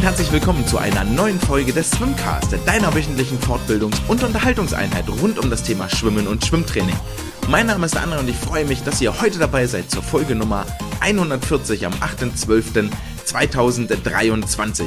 und herzlich willkommen zu einer neuen Folge des Swimcast, deiner wöchentlichen Fortbildungs- und Unterhaltungseinheit rund um das Thema Schwimmen und Schwimmtraining. Mein Name ist André und ich freue mich, dass ihr heute dabei seid zur Folge Nummer 140 am 8.12.2023.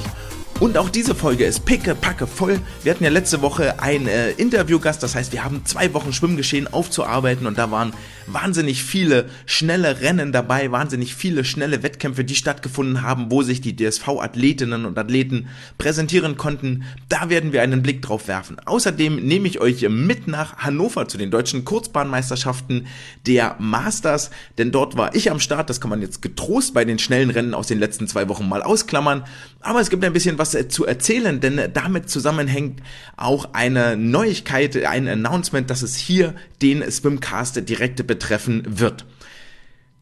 Und auch diese Folge ist picke, packe voll. Wir hatten ja letzte Woche einen äh, Interviewgast, das heißt, wir haben zwei Wochen Schwimmgeschehen aufzuarbeiten und da waren wahnsinnig viele schnelle Rennen dabei, wahnsinnig viele schnelle Wettkämpfe, die stattgefunden haben, wo sich die DSV-Athletinnen und Athleten präsentieren konnten. Da werden wir einen Blick drauf werfen. Außerdem nehme ich euch mit nach Hannover zu den deutschen Kurzbahnmeisterschaften der Masters, denn dort war ich am Start. Das kann man jetzt getrost bei den schnellen Rennen aus den letzten zwei Wochen mal ausklammern. Aber es gibt ein bisschen was äh, zu erzählen, denn damit zusammenhängt auch eine Neuigkeit, ein Announcement, dass es hier den Swimcast direkt betreffen wird.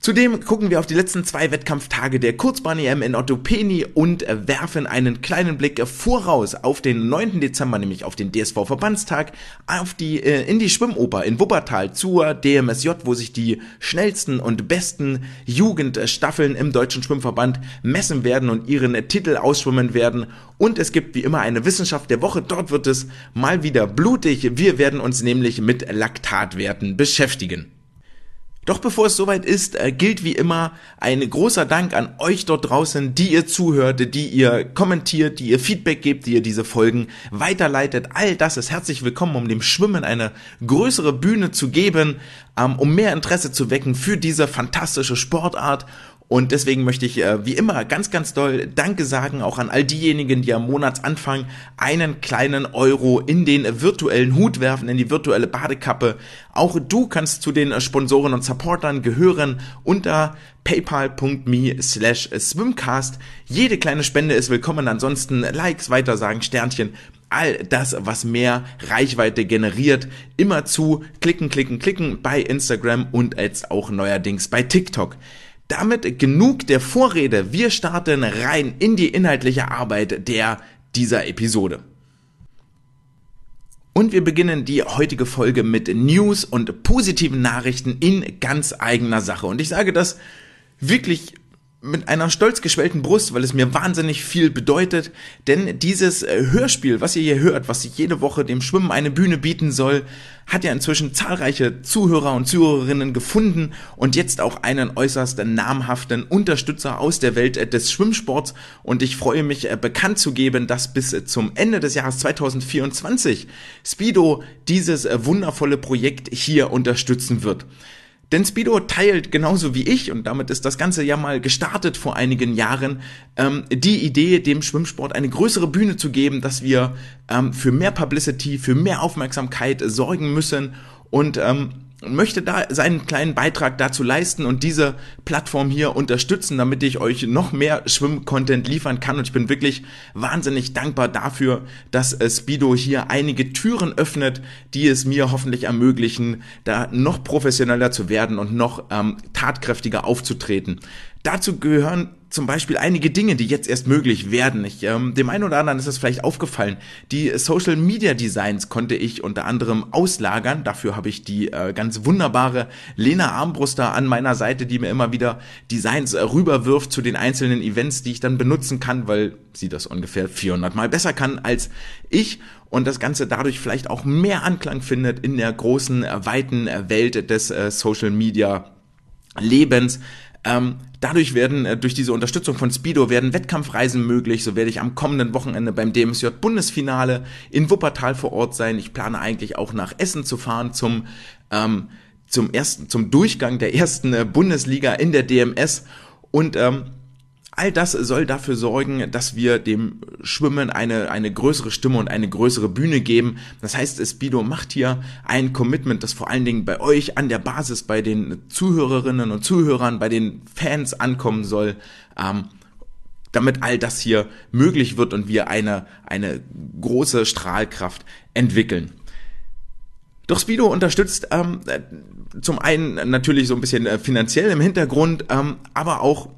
Zudem gucken wir auf die letzten zwei Wettkampftage der Kurzbahn-EM in Ottopeni und werfen einen kleinen Blick voraus auf den 9. Dezember, nämlich auf den DSV-Verbandstag, auf die, äh, in die Schwimmoper in Wuppertal zur DMSJ, wo sich die schnellsten und besten Jugendstaffeln im Deutschen Schwimmverband messen werden und ihren Titel ausschwimmen werden. Und es gibt wie immer eine Wissenschaft der Woche. Dort wird es mal wieder blutig. Wir werden uns nämlich mit Laktatwerten beschäftigen. Doch bevor es soweit ist, äh, gilt wie immer ein großer Dank an euch dort draußen, die ihr zuhört, die ihr kommentiert, die ihr Feedback gebt, die ihr diese Folgen weiterleitet. All das ist herzlich willkommen, um dem Schwimmen eine größere Bühne zu geben, ähm, um mehr Interesse zu wecken für diese fantastische Sportart und deswegen möchte ich äh, wie immer ganz, ganz doll Danke sagen, auch an all diejenigen, die am Monatsanfang einen kleinen Euro in den virtuellen Hut werfen, in die virtuelle Badekappe. Auch du kannst zu den Sponsoren und Supportern gehören unter paypal.me slash swimcast. Jede kleine Spende ist willkommen. Ansonsten Likes, Weitersagen, Sternchen all das, was mehr Reichweite generiert, immer zu klicken, klicken, klicken bei Instagram und jetzt auch neuerdings bei TikTok. Damit genug der Vorrede. Wir starten rein in die inhaltliche Arbeit der dieser Episode. Und wir beginnen die heutige Folge mit News und positiven Nachrichten in ganz eigener Sache. Und ich sage das wirklich mit einer stolz geschwellten Brust, weil es mir wahnsinnig viel bedeutet, denn dieses äh, Hörspiel, was ihr hier hört, was jede Woche dem Schwimmen eine Bühne bieten soll, hat ja inzwischen zahlreiche Zuhörer und Zuhörerinnen gefunden und jetzt auch einen äußerst namhaften Unterstützer aus der Welt äh, des Schwimmsports und ich freue mich äh, bekannt zu geben, dass bis zum Ende des Jahres 2024 Speedo dieses wundervolle Projekt hier unterstützen wird. Denn Speedo teilt genauso wie ich, und damit ist das Ganze ja mal gestartet vor einigen Jahren, ähm, die Idee, dem Schwimmsport eine größere Bühne zu geben, dass wir ähm, für mehr Publicity, für mehr Aufmerksamkeit sorgen müssen. Und ähm, möchte da seinen kleinen Beitrag dazu leisten und diese Plattform hier unterstützen, damit ich euch noch mehr Schwimm-Content liefern kann. Und ich bin wirklich wahnsinnig dankbar dafür, dass äh, Speedo hier einige Türen öffnet, die es mir hoffentlich ermöglichen, da noch professioneller zu werden und noch ähm, tatkräftiger aufzutreten. Dazu gehören zum Beispiel einige Dinge, die jetzt erst möglich werden. Ich, ähm, dem einen oder anderen ist es vielleicht aufgefallen. Die Social Media Designs konnte ich unter anderem auslagern. Dafür habe ich die äh, ganz wunderbare Lena Armbruster an meiner Seite, die mir immer wieder Designs äh, rüberwirft zu den einzelnen Events, die ich dann benutzen kann, weil sie das ungefähr 400 mal besser kann als ich und das Ganze dadurch vielleicht auch mehr Anklang findet in der großen, äh, weiten äh, Welt des äh, Social Media Lebens. Ähm, dadurch werden, äh, durch diese Unterstützung von Speedo werden Wettkampfreisen möglich. So werde ich am kommenden Wochenende beim DMSJ Bundesfinale in Wuppertal vor Ort sein. Ich plane eigentlich auch nach Essen zu fahren zum, ähm, zum ersten, zum Durchgang der ersten äh, Bundesliga in der DMS. Und ähm, All das soll dafür sorgen, dass wir dem Schwimmen eine, eine größere Stimme und eine größere Bühne geben. Das heißt, Speedo macht hier ein Commitment, das vor allen Dingen bei euch an der Basis, bei den Zuhörerinnen und Zuhörern, bei den Fans ankommen soll. Ähm, damit all das hier möglich wird und wir eine, eine große Strahlkraft entwickeln. Doch Speedo unterstützt ähm, zum einen natürlich so ein bisschen äh, finanziell im Hintergrund, ähm, aber auch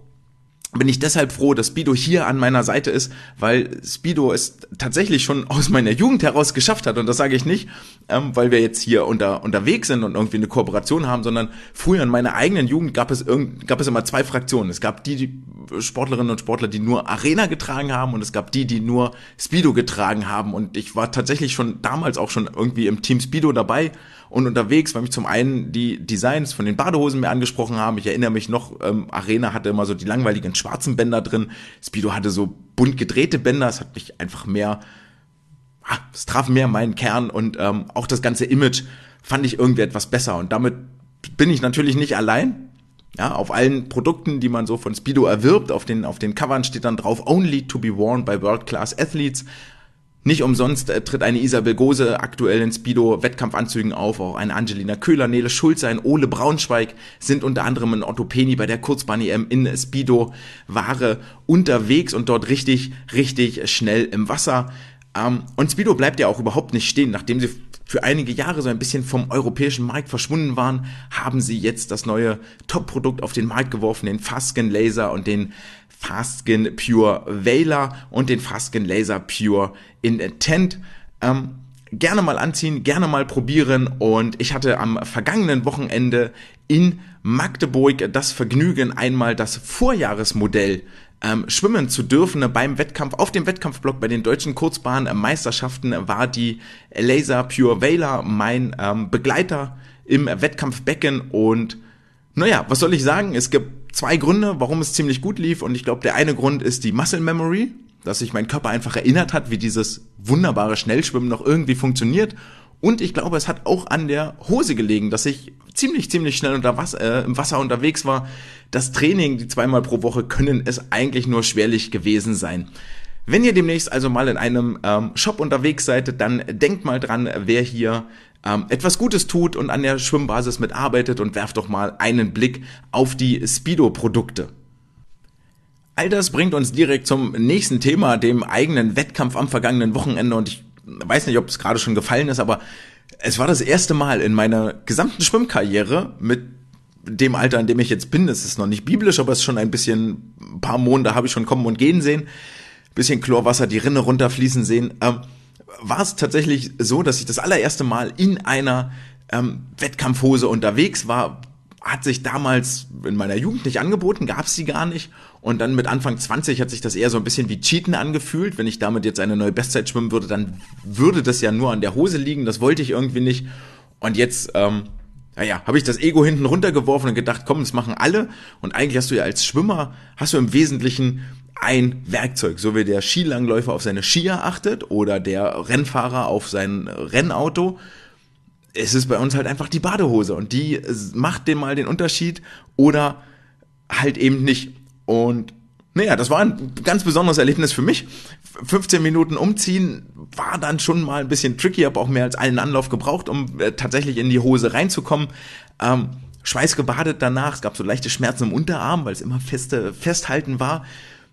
bin ich deshalb froh, dass Speedo hier an meiner Seite ist, weil Speedo es tatsächlich schon aus meiner Jugend heraus geschafft hat. Und das sage ich nicht, ähm, weil wir jetzt hier unter, unterwegs sind und irgendwie eine Kooperation haben, sondern früher in meiner eigenen Jugend gab es, irgend, gab es immer zwei Fraktionen. Es gab die, die Sportlerinnen und Sportler, die nur Arena getragen haben und es gab die, die nur Speedo getragen haben. Und ich war tatsächlich schon damals auch schon irgendwie im Team Speedo dabei und unterwegs, weil mich zum einen die Designs von den Badehosen mir angesprochen haben. Ich erinnere mich noch, ähm, Arena hatte immer so die langweiligen schwarzen Bänder drin. Speedo hatte so bunt gedrehte Bänder. Es hat mich einfach mehr, ah, es traf mehr meinen Kern und ähm, auch das ganze Image fand ich irgendwie etwas besser. Und damit bin ich natürlich nicht allein. Ja, auf allen Produkten, die man so von Speedo erwirbt, auf den, auf den Covern steht dann drauf, only to be worn by world-class athletes. Nicht umsonst äh, tritt eine Isabel Gose aktuell in Speedo-Wettkampfanzügen auf, auch eine Angelina Köhler, Nele Schulze, ein Ole Braunschweig sind unter anderem in Otto Peni bei der Kurzbahn-EM in Speedo-Ware unterwegs und dort richtig, richtig schnell im Wasser. Ähm, und Speedo bleibt ja auch überhaupt nicht stehen, nachdem sie für einige Jahre so ein bisschen vom europäischen Markt verschwunden waren, haben sie jetzt das neue Top-Produkt auf den Markt geworfen, den Fasken Laser und den Fastskin Pure Veiler und den Fastskin Laser Pure Intent. Ähm, gerne mal anziehen, gerne mal probieren und ich hatte am vergangenen Wochenende in Magdeburg das Vergnügen, einmal das Vorjahresmodell ähm, schwimmen zu dürfen beim Wettkampf. Auf dem Wettkampfblock bei den deutschen Kurzbahnmeisterschaften war die Laser Pure Veiler mein ähm, Begleiter im Wettkampfbecken und naja, was soll ich sagen? Es gibt zwei Gründe, warum es ziemlich gut lief. Und ich glaube, der eine Grund ist die Muscle Memory, dass sich mein Körper einfach erinnert hat, wie dieses wunderbare Schnellschwimmen noch irgendwie funktioniert. Und ich glaube, es hat auch an der Hose gelegen, dass ich ziemlich, ziemlich schnell unter Wasser, äh, im Wasser unterwegs war. Das Training, die zweimal pro Woche, können es eigentlich nur schwerlich gewesen sein. Wenn ihr demnächst also mal in einem ähm, Shop unterwegs seid, dann denkt mal dran, wer hier ähm, etwas Gutes tut und an der Schwimmbasis mitarbeitet und werft doch mal einen Blick auf die Speedo-Produkte. All das bringt uns direkt zum nächsten Thema, dem eigenen Wettkampf am vergangenen Wochenende. Und ich weiß nicht, ob es gerade schon gefallen ist, aber es war das erste Mal in meiner gesamten Schwimmkarriere mit dem Alter, in dem ich jetzt bin. Das ist noch nicht biblisch, aber es ist schon ein bisschen, ein paar Monde habe ich schon kommen und gehen sehen. Bisschen Chlorwasser, die Rinne runterfließen sehen. Ähm, war es tatsächlich so, dass ich das allererste Mal in einer ähm, Wettkampfhose unterwegs war. Hat sich damals in meiner Jugend nicht angeboten, gab es sie gar nicht. Und dann mit Anfang 20 hat sich das eher so ein bisschen wie Cheaten angefühlt. Wenn ich damit jetzt eine neue Bestzeit schwimmen würde, dann würde das ja nur an der Hose liegen. Das wollte ich irgendwie nicht. Und jetzt, ähm, naja, habe ich das Ego hinten runtergeworfen und gedacht, komm, das machen alle. Und eigentlich hast du ja als Schwimmer, hast du im Wesentlichen ein Werkzeug, so wie der Skilangläufer auf seine Skier achtet oder der Rennfahrer auf sein Rennauto. Es ist bei uns halt einfach die Badehose und die macht dem mal den Unterschied oder halt eben nicht. Und naja, das war ein ganz besonderes Erlebnis für mich. 15 Minuten umziehen war dann schon mal ein bisschen tricky, habe auch mehr als einen Anlauf gebraucht, um äh, tatsächlich in die Hose reinzukommen. Ähm, schweißgebadet danach, es gab so leichte Schmerzen im Unterarm, weil es immer feste Festhalten war.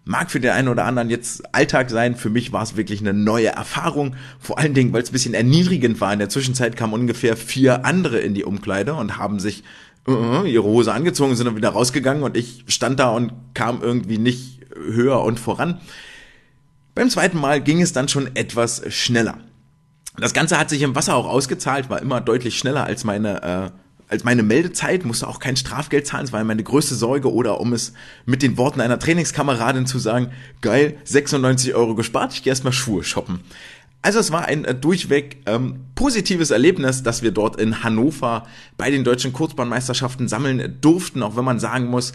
Mag für den einen oder anderen jetzt Alltag sein. Für mich war es wirklich eine neue Erfahrung. Vor allen Dingen, weil es ein bisschen erniedrigend war. In der Zwischenzeit kamen ungefähr vier andere in die Umkleide und haben sich uh, ihre Hose angezogen, sind dann wieder rausgegangen und ich stand da und kam irgendwie nicht höher und voran. Beim zweiten Mal ging es dann schon etwas schneller. Das Ganze hat sich im Wasser auch ausgezahlt, war immer deutlich schneller als meine äh, als meine Meldezeit, musste auch kein Strafgeld zahlen, es war meine größte Sorge oder um es mit den Worten einer Trainingskameradin zu sagen, geil, 96 Euro gespart, ich gehe erstmal Schuhe shoppen. Also es war ein äh, durchweg ähm, positives Erlebnis, dass wir dort in Hannover bei den deutschen Kurzbahnmeisterschaften sammeln durften, auch wenn man sagen muss,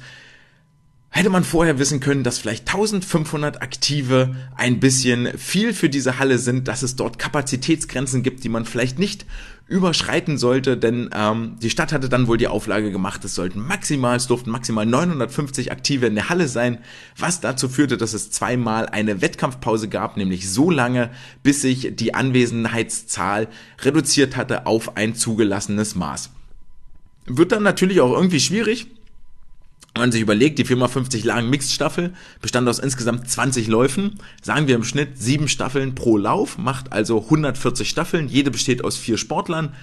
hätte man vorher wissen können, dass vielleicht 1500 Aktive ein bisschen viel für diese Halle sind, dass es dort Kapazitätsgrenzen gibt, die man vielleicht nicht überschreiten sollte, denn ähm, die Stadt hatte dann wohl die Auflage gemacht, es sollten maximal, es durften maximal 950 Aktive in der Halle sein, was dazu führte, dass es zweimal eine Wettkampfpause gab, nämlich so lange, bis sich die Anwesenheitszahl reduziert hatte auf ein zugelassenes Maß. Wird dann natürlich auch irgendwie schwierig, man sich überlegt, die 4x50 Lagen Mixed-Staffel bestand aus insgesamt 20 Läufen. Sagen wir im Schnitt sieben Staffeln pro Lauf, macht also 140 Staffeln. Jede besteht aus vier Sportlern.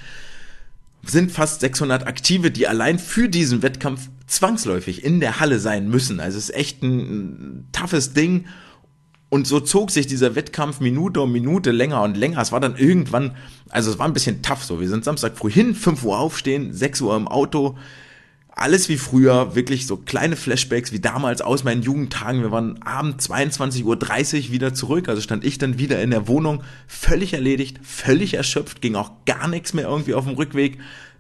sind fast 600 Aktive, die allein für diesen Wettkampf zwangsläufig in der Halle sein müssen. Also es ist echt ein, ein toughes Ding. Und so zog sich dieser Wettkampf Minute um Minute länger und länger. Es war dann irgendwann, also es war ein bisschen tough so. Wir sind Samstag früh hin, 5 Uhr aufstehen, 6 Uhr im Auto, alles wie früher, wirklich so kleine Flashbacks wie damals aus meinen Jugendtagen. Wir waren abends 22.30 Uhr wieder zurück, also stand ich dann wieder in der Wohnung, völlig erledigt, völlig erschöpft, ging auch gar nichts mehr irgendwie auf dem Rückweg,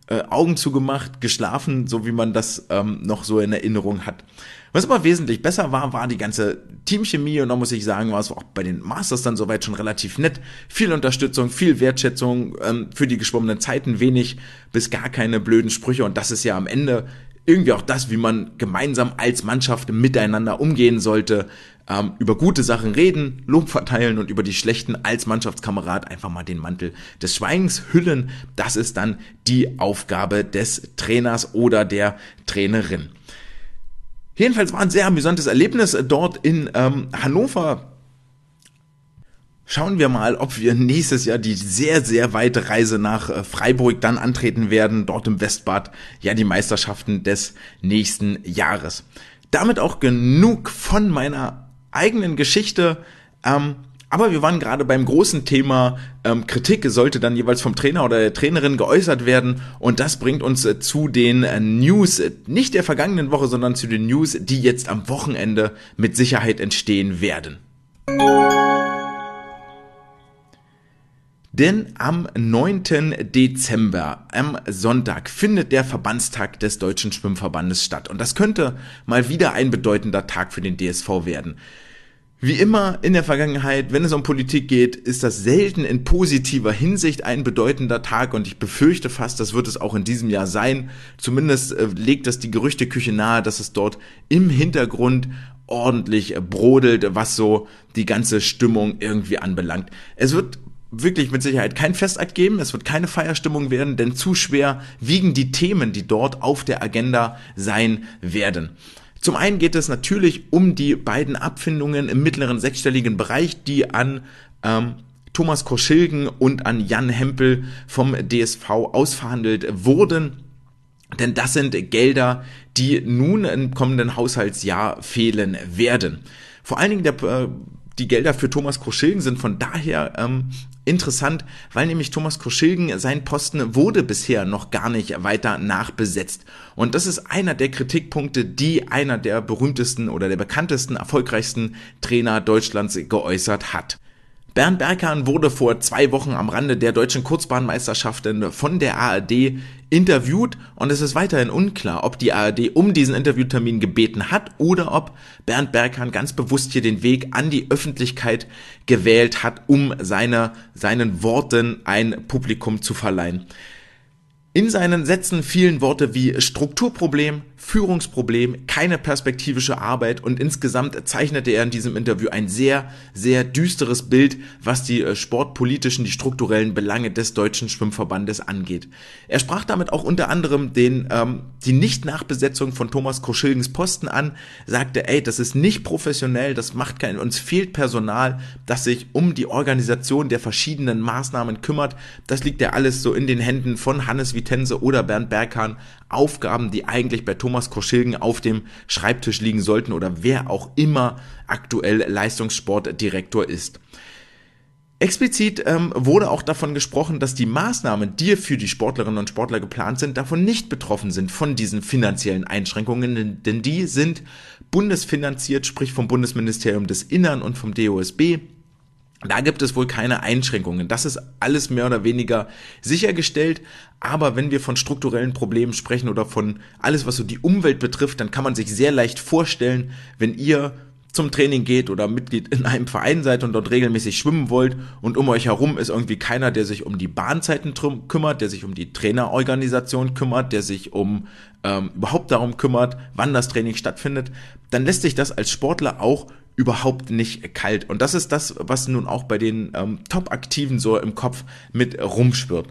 äh, Augen zugemacht, geschlafen, so wie man das ähm, noch so in Erinnerung hat. Was aber wesentlich besser war, war die ganze Teamchemie und da muss ich sagen, war es auch bei den Masters dann soweit schon relativ nett. Viel Unterstützung, viel Wertschätzung ähm, für die geschwommenen Zeiten, wenig bis gar keine blöden Sprüche und das ist ja am Ende irgendwie auch das, wie man gemeinsam als Mannschaft miteinander umgehen sollte, ähm, über gute Sachen reden, Lob verteilen und über die schlechten als Mannschaftskamerad einfach mal den Mantel des Schweigens hüllen. Das ist dann die Aufgabe des Trainers oder der Trainerin. Jedenfalls war ein sehr amüsantes Erlebnis dort in ähm, Hannover. Schauen wir mal, ob wir nächstes Jahr die sehr, sehr weite Reise nach äh, Freiburg dann antreten werden, dort im Westbad, ja die Meisterschaften des nächsten Jahres. Damit auch genug von meiner eigenen Geschichte. Ähm, aber wir waren gerade beim großen Thema ähm, Kritik sollte dann jeweils vom Trainer oder der Trainerin geäußert werden und das bringt uns äh, zu den äh, News, äh, nicht der vergangenen Woche, sondern zu den News, die jetzt am Wochenende mit Sicherheit entstehen werden. Denn am 9. Dezember, am Sonntag, findet der Verbandstag des Deutschen Schwimmverbandes statt. Und das könnte mal wieder ein bedeutender Tag für den DSV werden. Wie immer in der Vergangenheit, wenn es um Politik geht, ist das selten in positiver Hinsicht ein bedeutender Tag und ich befürchte fast, das wird es auch in diesem Jahr sein. Zumindest äh, legt das die Gerüchteküche nahe, dass es dort im Hintergrund ordentlich brodelt, was so die ganze Stimmung irgendwie anbelangt. Es wird wirklich mit Sicherheit kein Festakt geben, es wird keine Feierstimmung werden, denn zu schwer wiegen die Themen, die dort auf der Agenda sein werden. Zum einen geht es natürlich um die beiden Abfindungen im mittleren sechsstelligen Bereich, die an ähm, Thomas Koschilgen und an Jan Hempel vom DSV ausverhandelt wurden. Denn das sind Gelder, die nun im kommenden Haushaltsjahr fehlen werden. Vor allen Dingen der, äh, die Gelder für Thomas Koschilgen sind von daher ähm, Interessant, weil nämlich Thomas Koschilgen, sein Posten wurde bisher noch gar nicht weiter nachbesetzt. Und das ist einer der Kritikpunkte, die einer der berühmtesten oder der bekanntesten, erfolgreichsten Trainer Deutschlands geäußert hat. Bernd Berghahn wurde vor zwei Wochen am Rande der deutschen Kurzbahnmeisterschaften von der ARD interviewt und es ist weiterhin unklar, ob die ARD um diesen Interviewtermin gebeten hat oder ob Bernd Berghahn ganz bewusst hier den Weg an die Öffentlichkeit gewählt hat, um seine, seinen Worten ein Publikum zu verleihen. In seinen Sätzen fielen Worte wie Strukturproblem, Führungsproblem, keine perspektivische Arbeit und insgesamt zeichnete er in diesem Interview ein sehr, sehr düsteres Bild, was die äh, sportpolitischen, die strukturellen Belange des deutschen Schwimmverbandes angeht. Er sprach damit auch unter anderem den, ähm, die Nicht-Nachbesetzung von Thomas Koschilgens Posten an, sagte, ey, das ist nicht professionell, das macht kein, uns fehlt Personal, das sich um die Organisation der verschiedenen Maßnahmen kümmert. Das liegt ja alles so in den Händen von Hannes Vitense oder Bernd Berghahn. Aufgaben, die eigentlich bei Thomas Thomas Koschilgen auf dem Schreibtisch liegen sollten oder wer auch immer aktuell Leistungssportdirektor ist. Explizit ähm, wurde auch davon gesprochen, dass die Maßnahmen, die für die Sportlerinnen und Sportler geplant sind, davon nicht betroffen sind von diesen finanziellen Einschränkungen, denn die sind bundesfinanziert, sprich vom Bundesministerium des Innern und vom DOSB. Da gibt es wohl keine Einschränkungen. Das ist alles mehr oder weniger sichergestellt. Aber wenn wir von strukturellen Problemen sprechen oder von alles, was so die Umwelt betrifft, dann kann man sich sehr leicht vorstellen, wenn ihr zum Training geht oder Mitglied in einem Verein seid und dort regelmäßig schwimmen wollt und um euch herum ist irgendwie keiner, der sich um die Bahnzeiten kümmert, der sich um die Trainerorganisation kümmert, der sich um ähm, überhaupt darum kümmert, wann das Training stattfindet, dann lässt sich das als Sportler auch überhaupt nicht kalt. Und das ist das, was nun auch bei den ähm, Top-Aktiven so im Kopf mit rumschwirrt.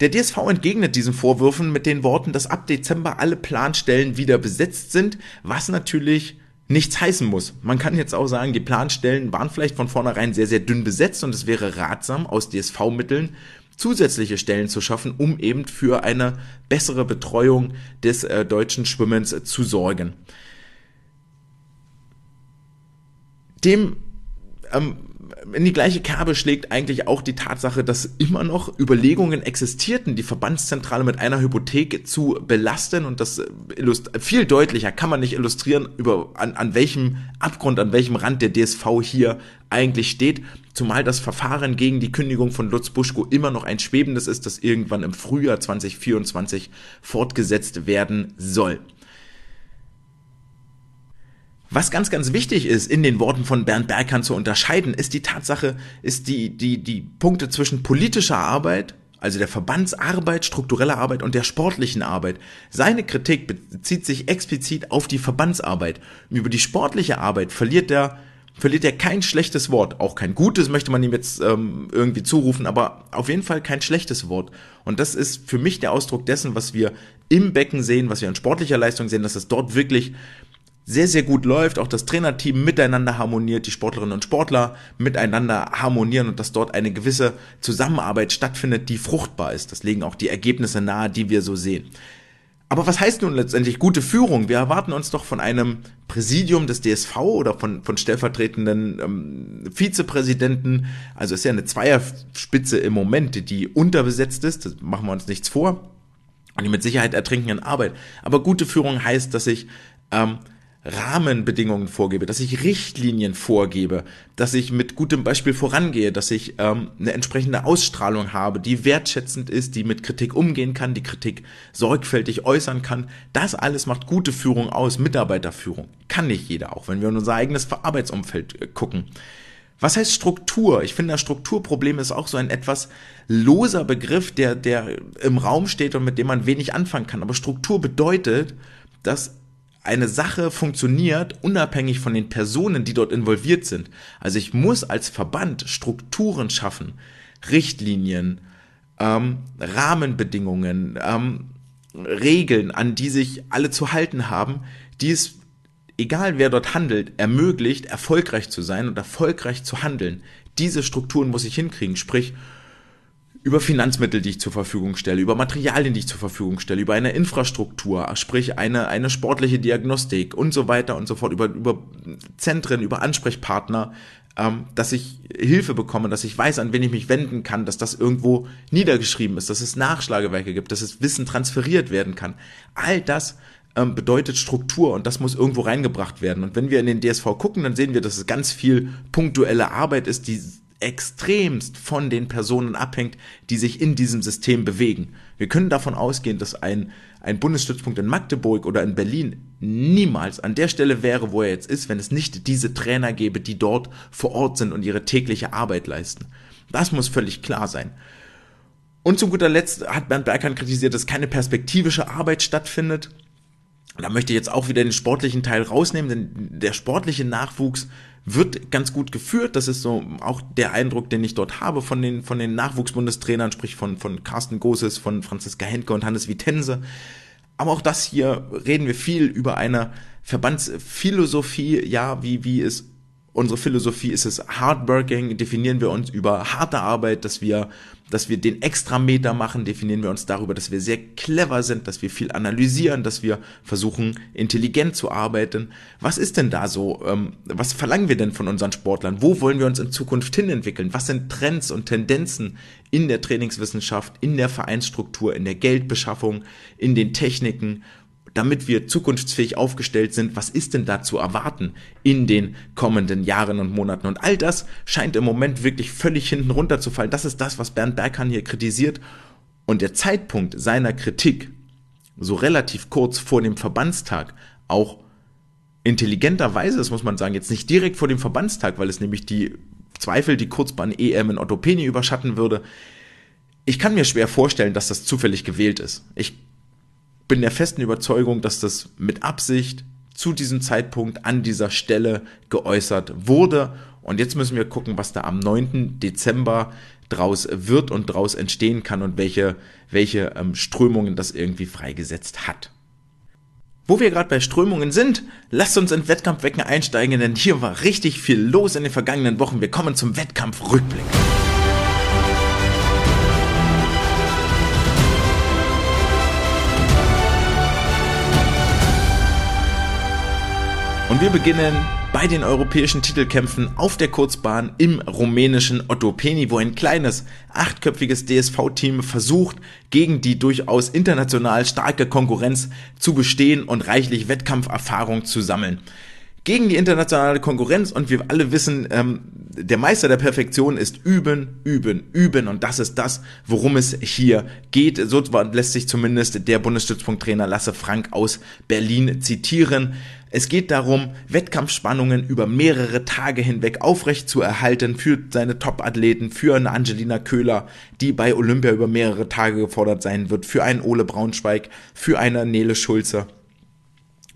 Der DSV entgegnet diesen Vorwürfen mit den Worten, dass ab Dezember alle Planstellen wieder besetzt sind, was natürlich nichts heißen muss. Man kann jetzt auch sagen, die Planstellen waren vielleicht von vornherein sehr, sehr dünn besetzt und es wäre ratsam, aus DSV-Mitteln zusätzliche Stellen zu schaffen, um eben für eine bessere Betreuung des äh, deutschen Schwimmens zu sorgen. Dem ähm, in die gleiche Kerbe schlägt eigentlich auch die Tatsache, dass immer noch Überlegungen existierten, die Verbandszentrale mit einer Hypothek zu belasten und das äh, viel deutlicher kann man nicht illustrieren, über an, an welchem Abgrund, an welchem Rand der DSV hier eigentlich steht, zumal das Verfahren gegen die Kündigung von Lutz Buschko immer noch ein schwebendes ist, das irgendwann im Frühjahr 2024 fortgesetzt werden soll. Was ganz, ganz wichtig ist, in den Worten von Bernd Berghahn zu unterscheiden, ist die Tatsache, ist die, die, die Punkte zwischen politischer Arbeit, also der Verbandsarbeit, struktureller Arbeit und der sportlichen Arbeit. Seine Kritik bezieht sich explizit auf die Verbandsarbeit. Über die sportliche Arbeit verliert er, verliert er kein schlechtes Wort. Auch kein gutes möchte man ihm jetzt ähm, irgendwie zurufen, aber auf jeden Fall kein schlechtes Wort. Und das ist für mich der Ausdruck dessen, was wir im Becken sehen, was wir an sportlicher Leistung sehen, dass es dort wirklich sehr, sehr gut läuft, auch das Trainerteam miteinander harmoniert, die Sportlerinnen und Sportler miteinander harmonieren und dass dort eine gewisse Zusammenarbeit stattfindet, die fruchtbar ist. Das legen auch die Ergebnisse nahe, die wir so sehen. Aber was heißt nun letztendlich gute Führung? Wir erwarten uns doch von einem Präsidium des DSV oder von, von stellvertretenden ähm, Vizepräsidenten, also es ist ja eine Zweierspitze im Moment, die unterbesetzt ist, das machen wir uns nichts vor, und die mit Sicherheit ertrinken in Arbeit. Aber gute Führung heißt, dass ich ähm, Rahmenbedingungen vorgebe, dass ich Richtlinien vorgebe, dass ich mit gutem Beispiel vorangehe, dass ich ähm, eine entsprechende Ausstrahlung habe, die wertschätzend ist, die mit Kritik umgehen kann, die Kritik sorgfältig äußern kann. Das alles macht gute Führung aus, Mitarbeiterführung. Kann nicht jeder, auch wenn wir in unser eigenes Arbeitsumfeld äh, gucken. Was heißt Struktur? Ich finde, das Strukturproblem ist auch so ein etwas loser Begriff, der, der im Raum steht und mit dem man wenig anfangen kann. Aber Struktur bedeutet, dass eine Sache funktioniert unabhängig von den Personen, die dort involviert sind. Also ich muss als Verband Strukturen schaffen, Richtlinien, ähm, Rahmenbedingungen, ähm, Regeln, an die sich alle zu halten haben, die es, egal wer dort handelt, ermöglicht, erfolgreich zu sein und erfolgreich zu handeln. Diese Strukturen muss ich hinkriegen, sprich über Finanzmittel, die ich zur Verfügung stelle, über Materialien, die ich zur Verfügung stelle, über eine Infrastruktur, sprich eine, eine sportliche Diagnostik und so weiter und so fort, über, über Zentren, über Ansprechpartner, ähm, dass ich Hilfe bekomme, dass ich weiß, an wen ich mich wenden kann, dass das irgendwo niedergeschrieben ist, dass es Nachschlagewerke gibt, dass es Wissen transferiert werden kann. All das ähm, bedeutet Struktur und das muss irgendwo reingebracht werden. Und wenn wir in den DSV gucken, dann sehen wir, dass es ganz viel punktuelle Arbeit ist, die extremst von den Personen abhängt, die sich in diesem System bewegen. Wir können davon ausgehen, dass ein, ein Bundesstützpunkt in Magdeburg oder in Berlin niemals an der Stelle wäre, wo er jetzt ist, wenn es nicht diese Trainer gäbe, die dort vor Ort sind und ihre tägliche Arbeit leisten. Das muss völlig klar sein. Und zu guter Letzt hat Bernd Berghahn kritisiert, dass keine perspektivische Arbeit stattfindet. Da möchte ich jetzt auch wieder den sportlichen Teil rausnehmen, denn der sportliche Nachwuchs wird ganz gut geführt. Das ist so auch der Eindruck, den ich dort habe von den, von den Nachwuchsbundestrainern, sprich von, von Carsten Goses, von Franziska Henke und Hannes Vitense. Aber auch das hier reden wir viel über eine Verbandsphilosophie, ja, wie, wie es unsere Philosophie ist es hardworking, definieren wir uns über harte Arbeit, dass wir, dass wir den Extrameter machen, definieren wir uns darüber, dass wir sehr clever sind, dass wir viel analysieren, dass wir versuchen, intelligent zu arbeiten. Was ist denn da so? Ähm, was verlangen wir denn von unseren Sportlern? Wo wollen wir uns in Zukunft hin entwickeln? Was sind Trends und Tendenzen in der Trainingswissenschaft, in der Vereinsstruktur, in der Geldbeschaffung, in den Techniken? Damit wir zukunftsfähig aufgestellt sind, was ist denn da zu erwarten in den kommenden Jahren und Monaten. Und all das scheint im Moment wirklich völlig hinten runterzufallen. Das ist das, was Bernd Berghahn hier kritisiert. Und der Zeitpunkt seiner Kritik, so relativ kurz vor dem Verbandstag, auch intelligenterweise, das muss man sagen, jetzt nicht direkt vor dem Verbandstag, weil es nämlich die Zweifel, die Kurzbahn-EM in Ottopeni überschatten würde. Ich kann mir schwer vorstellen, dass das zufällig gewählt ist. Ich bin der festen Überzeugung, dass das mit Absicht zu diesem Zeitpunkt an dieser Stelle geäußert wurde. Und jetzt müssen wir gucken, was da am 9. Dezember draus wird und draus entstehen kann und welche, welche ähm, Strömungen das irgendwie freigesetzt hat. Wo wir gerade bei Strömungen sind, lasst uns in Wettkampfwecken einsteigen, denn hier war richtig viel los in den vergangenen Wochen. Wir kommen zum Wettkampfrückblick. Und wir beginnen bei den europäischen Titelkämpfen auf der Kurzbahn im rumänischen Ottopeni, wo ein kleines achtköpfiges DSV-Team versucht, gegen die durchaus international starke Konkurrenz zu bestehen und reichlich Wettkampferfahrung zu sammeln gegen die internationale Konkurrenz und wir alle wissen, ähm, der Meister der Perfektion ist üben, üben, üben und das ist das, worum es hier geht. So lässt sich zumindest der Bundesstützpunkttrainer Lasse Frank aus Berlin zitieren. Es geht darum, Wettkampfspannungen über mehrere Tage hinweg aufrecht zu erhalten für seine Top-Athleten, für eine Angelina Köhler, die bei Olympia über mehrere Tage gefordert sein wird, für einen Ole Braunschweig, für eine Nele Schulze.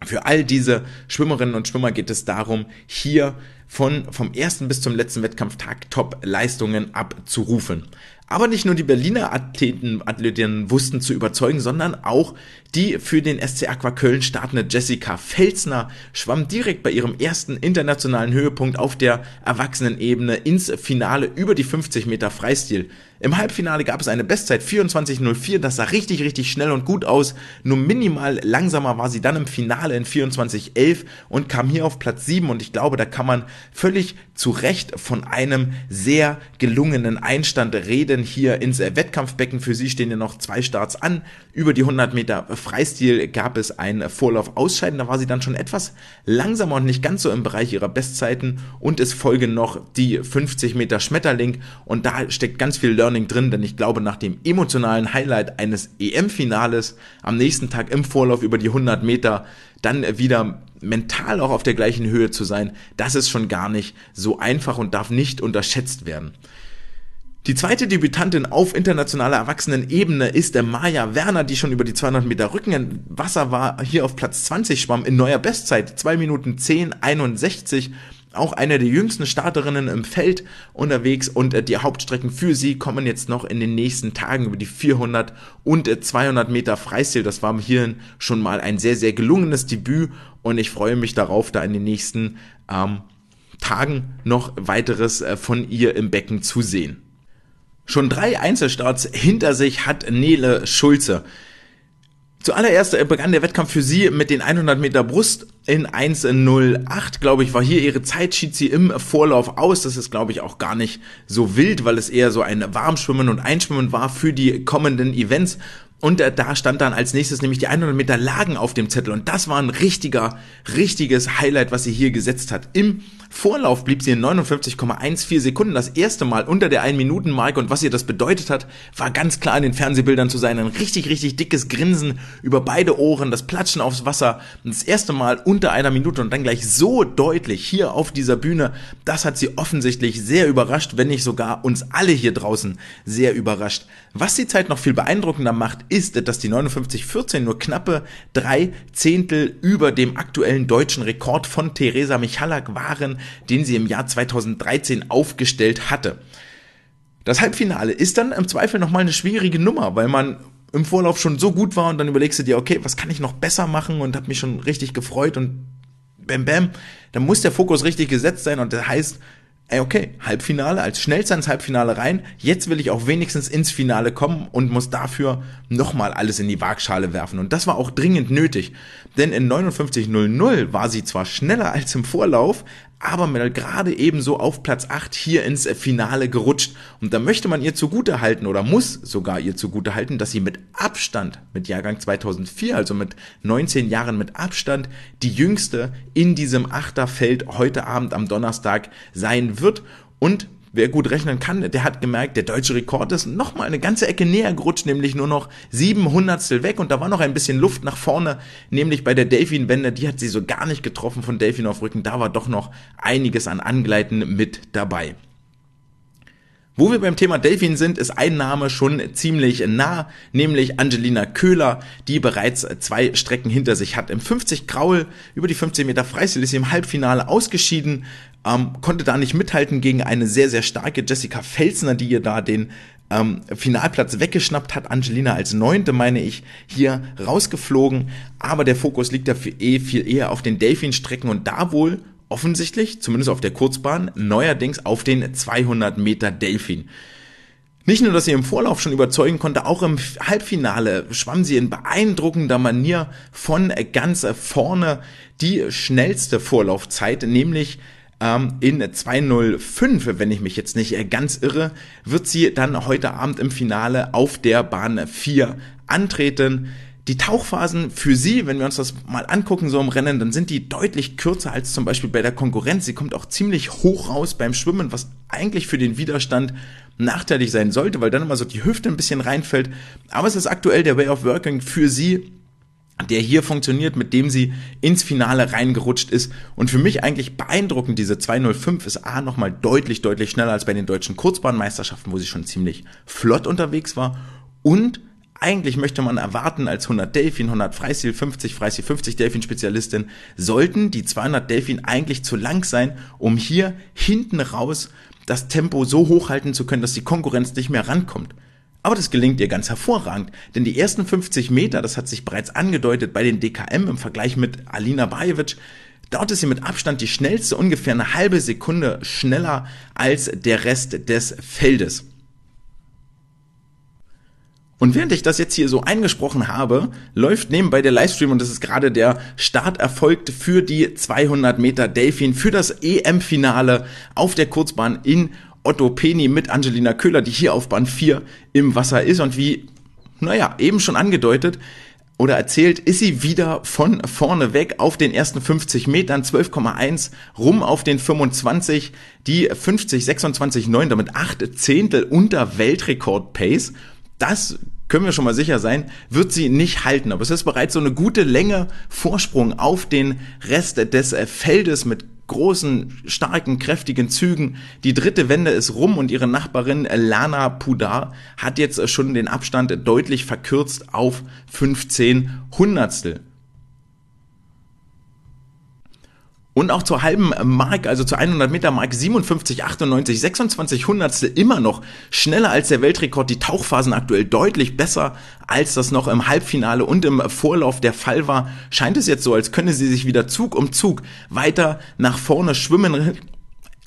Für all diese Schwimmerinnen und Schwimmer geht es darum, hier von, vom ersten bis zum letzten Wettkampftag Top-Leistungen abzurufen. Aber nicht nur die Berliner Athleten, Athletinnen wussten zu überzeugen, sondern auch die für den SC Aqua Köln startende Jessica Felsner schwamm direkt bei ihrem ersten internationalen Höhepunkt auf der Erwachsenenebene ins Finale über die 50 Meter Freistil. Im Halbfinale gab es eine Bestzeit 24.04, das sah richtig, richtig schnell und gut aus. Nur minimal langsamer war sie dann im Finale in 24.11 und kam hier auf Platz 7 und ich glaube, da kann man völlig zu Recht von einem sehr gelungenen Einstand reden hier ins Wettkampfbecken. Für sie stehen ja noch zwei Starts an. Über die 100 Meter Freistil gab es ein Vorlauf ausscheiden. Da war sie dann schon etwas langsamer und nicht ganz so im Bereich ihrer Bestzeiten. Und es folgen noch die 50 Meter Schmetterling. Und da steckt ganz viel Learning drin, denn ich glaube, nach dem emotionalen Highlight eines EM-Finales am nächsten Tag im Vorlauf über die 100 Meter dann wieder mental auch auf der gleichen Höhe zu sein, das ist schon gar nicht so einfach und darf nicht unterschätzt werden. Die zweite Debütantin auf internationaler Erwachsenenebene ist der Maja Werner, die schon über die 200 Meter Rücken im Wasser war, hier auf Platz 20 schwamm in neuer Bestzeit, 2 Minuten 10, 61 auch eine der jüngsten Starterinnen im Feld unterwegs und äh, die Hauptstrecken für sie kommen jetzt noch in den nächsten Tagen über die 400 und äh, 200 Meter Freistil. Das war hierhin schon mal ein sehr, sehr gelungenes Debüt und ich freue mich darauf, da in den nächsten ähm, Tagen noch weiteres äh, von ihr im Becken zu sehen. Schon drei Einzelstarts hinter sich hat Nele Schulze. Zuallererst äh, begann der Wettkampf für sie mit den 100 Meter Brust in 1.08, glaube ich, war hier ihre Zeit, schied sie im Vorlauf aus. Das ist, glaube ich, auch gar nicht so wild, weil es eher so ein Warmschwimmen und Einschwimmen war für die kommenden Events. Und äh, da stand dann als nächstes nämlich die 100 Meter Lagen auf dem Zettel. Und das war ein richtiger, richtiges Highlight, was sie hier gesetzt hat. Im Vorlauf blieb sie in 59,14 Sekunden das erste Mal unter der 1-Minuten-Marke. Und was ihr das bedeutet hat, war ganz klar in den Fernsehbildern zu sein. Ein richtig, richtig dickes Grinsen über beide Ohren, das Platschen aufs Wasser. Das erste Mal unter einer Minute und dann gleich so deutlich hier auf dieser Bühne. Das hat sie offensichtlich sehr überrascht, wenn nicht sogar uns alle hier draußen sehr überrascht. Was die Zeit noch viel beeindruckender macht, ist, dass die 5914 nur knappe drei Zehntel über dem aktuellen deutschen Rekord von Theresa Michalak waren, den sie im Jahr 2013 aufgestellt hatte. Das Halbfinale ist dann im Zweifel nochmal eine schwierige Nummer, weil man im Vorlauf schon so gut war und dann überlegst du dir, okay, was kann ich noch besser machen und hab mich schon richtig gefreut und bam bam, dann muss der Fokus richtig gesetzt sein und das heißt, ey, okay, Halbfinale, als schnellster ins Halbfinale rein, jetzt will ich auch wenigstens ins Finale kommen und muss dafür nochmal alles in die Waagschale werfen. Und das war auch dringend nötig, denn in 59.00 war sie zwar schneller als im Vorlauf, aber gerade ebenso auf Platz 8 hier ins Finale gerutscht. Und da möchte man ihr zugute halten oder muss sogar ihr zugute halten, dass sie mit Abstand, mit Jahrgang 2004, also mit 19 Jahren mit Abstand, die jüngste in diesem Achterfeld heute Abend am Donnerstag sein wird. Und wer gut rechnen kann, der hat gemerkt, der deutsche Rekord ist nochmal eine ganze Ecke näher gerutscht, nämlich nur noch sieben Hundertstel weg. Und da war noch ein bisschen Luft nach vorne, nämlich bei der Delfin-Wende, die hat sie so gar nicht getroffen von Delfin auf Rücken, da war doch noch einiges an Angleiten mit dabei. Wo wir beim Thema Delfin sind, ist ein Name schon ziemlich nah, nämlich Angelina Köhler, die bereits zwei Strecken hinter sich hat. Im 50 Graul über die 15 Meter Freistil ist sie im Halbfinale ausgeschieden, ähm, konnte da nicht mithalten gegen eine sehr, sehr starke Jessica Felsner, die ihr da den ähm, Finalplatz weggeschnappt hat. Angelina als Neunte, meine ich, hier rausgeflogen. Aber der Fokus liegt dafür eh viel eher auf den Delfin-Strecken und da wohl offensichtlich, zumindest auf der Kurzbahn, neuerdings auf den 200 Meter Delfin. Nicht nur, dass sie im Vorlauf schon überzeugen konnte, auch im Halbfinale schwamm sie in beeindruckender Manier von ganz vorne die schnellste Vorlaufzeit, nämlich ähm, in 2.05, wenn ich mich jetzt nicht ganz irre, wird sie dann heute Abend im Finale auf der Bahn 4 antreten. Die Tauchphasen für sie, wenn wir uns das mal angucken, so im Rennen, dann sind die deutlich kürzer als zum Beispiel bei der Konkurrenz. Sie kommt auch ziemlich hoch raus beim Schwimmen, was eigentlich für den Widerstand nachteilig sein sollte, weil dann immer so die Hüfte ein bisschen reinfällt. Aber es ist aktuell der Way of Working für sie, der hier funktioniert, mit dem sie ins Finale reingerutscht ist. Und für mich eigentlich beeindruckend, diese 205 ist A nochmal deutlich, deutlich schneller als bei den deutschen Kurzbahnmeisterschaften, wo sie schon ziemlich flott unterwegs war. Und eigentlich möchte man erwarten, als 100 Delfin, 100 Freistil, 50 Freistil, 50 Delfin Spezialistin, sollten die 200 Delfin eigentlich zu lang sein, um hier hinten raus das Tempo so hochhalten zu können, dass die Konkurrenz nicht mehr rankommt. Aber das gelingt ihr ganz hervorragend, denn die ersten 50 Meter, das hat sich bereits angedeutet bei den DKM im Vergleich mit Alina Bajevic, dort ist sie mit Abstand die schnellste, ungefähr eine halbe Sekunde schneller als der Rest des Feldes. Und während ich das jetzt hier so eingesprochen habe, läuft nebenbei der Livestream und das ist gerade der Start erfolgt für die 200 Meter Delfin, für das EM-Finale auf der Kurzbahn in Otto Peni mit Angelina Köhler, die hier auf Bahn 4 im Wasser ist. Und wie, naja, eben schon angedeutet, oder erzählt, ist sie wieder von vorne weg auf den ersten 50 Metern, 12,1 rum auf den 25, die 50, 26, 9, damit 8 Zehntel unter Weltrekord-Pace. Das können wir schon mal sicher sein, wird sie nicht halten. Aber es ist bereits so eine gute Länge Vorsprung auf den Rest des äh, Feldes mit großen, starken, kräftigen Zügen. Die dritte Wende ist rum und ihre Nachbarin Lana Pudar hat jetzt äh, schon den Abstand deutlich verkürzt auf 15 Hundertstel. Und auch zur halben Mark, also zur 100 Meter Mark 57, 98, 26 Hundertstel immer noch schneller als der Weltrekord. Die Tauchphasen aktuell deutlich besser, als das noch im Halbfinale und im Vorlauf der Fall war. Scheint es jetzt so, als könne sie sich wieder Zug um Zug weiter nach vorne schwimmen.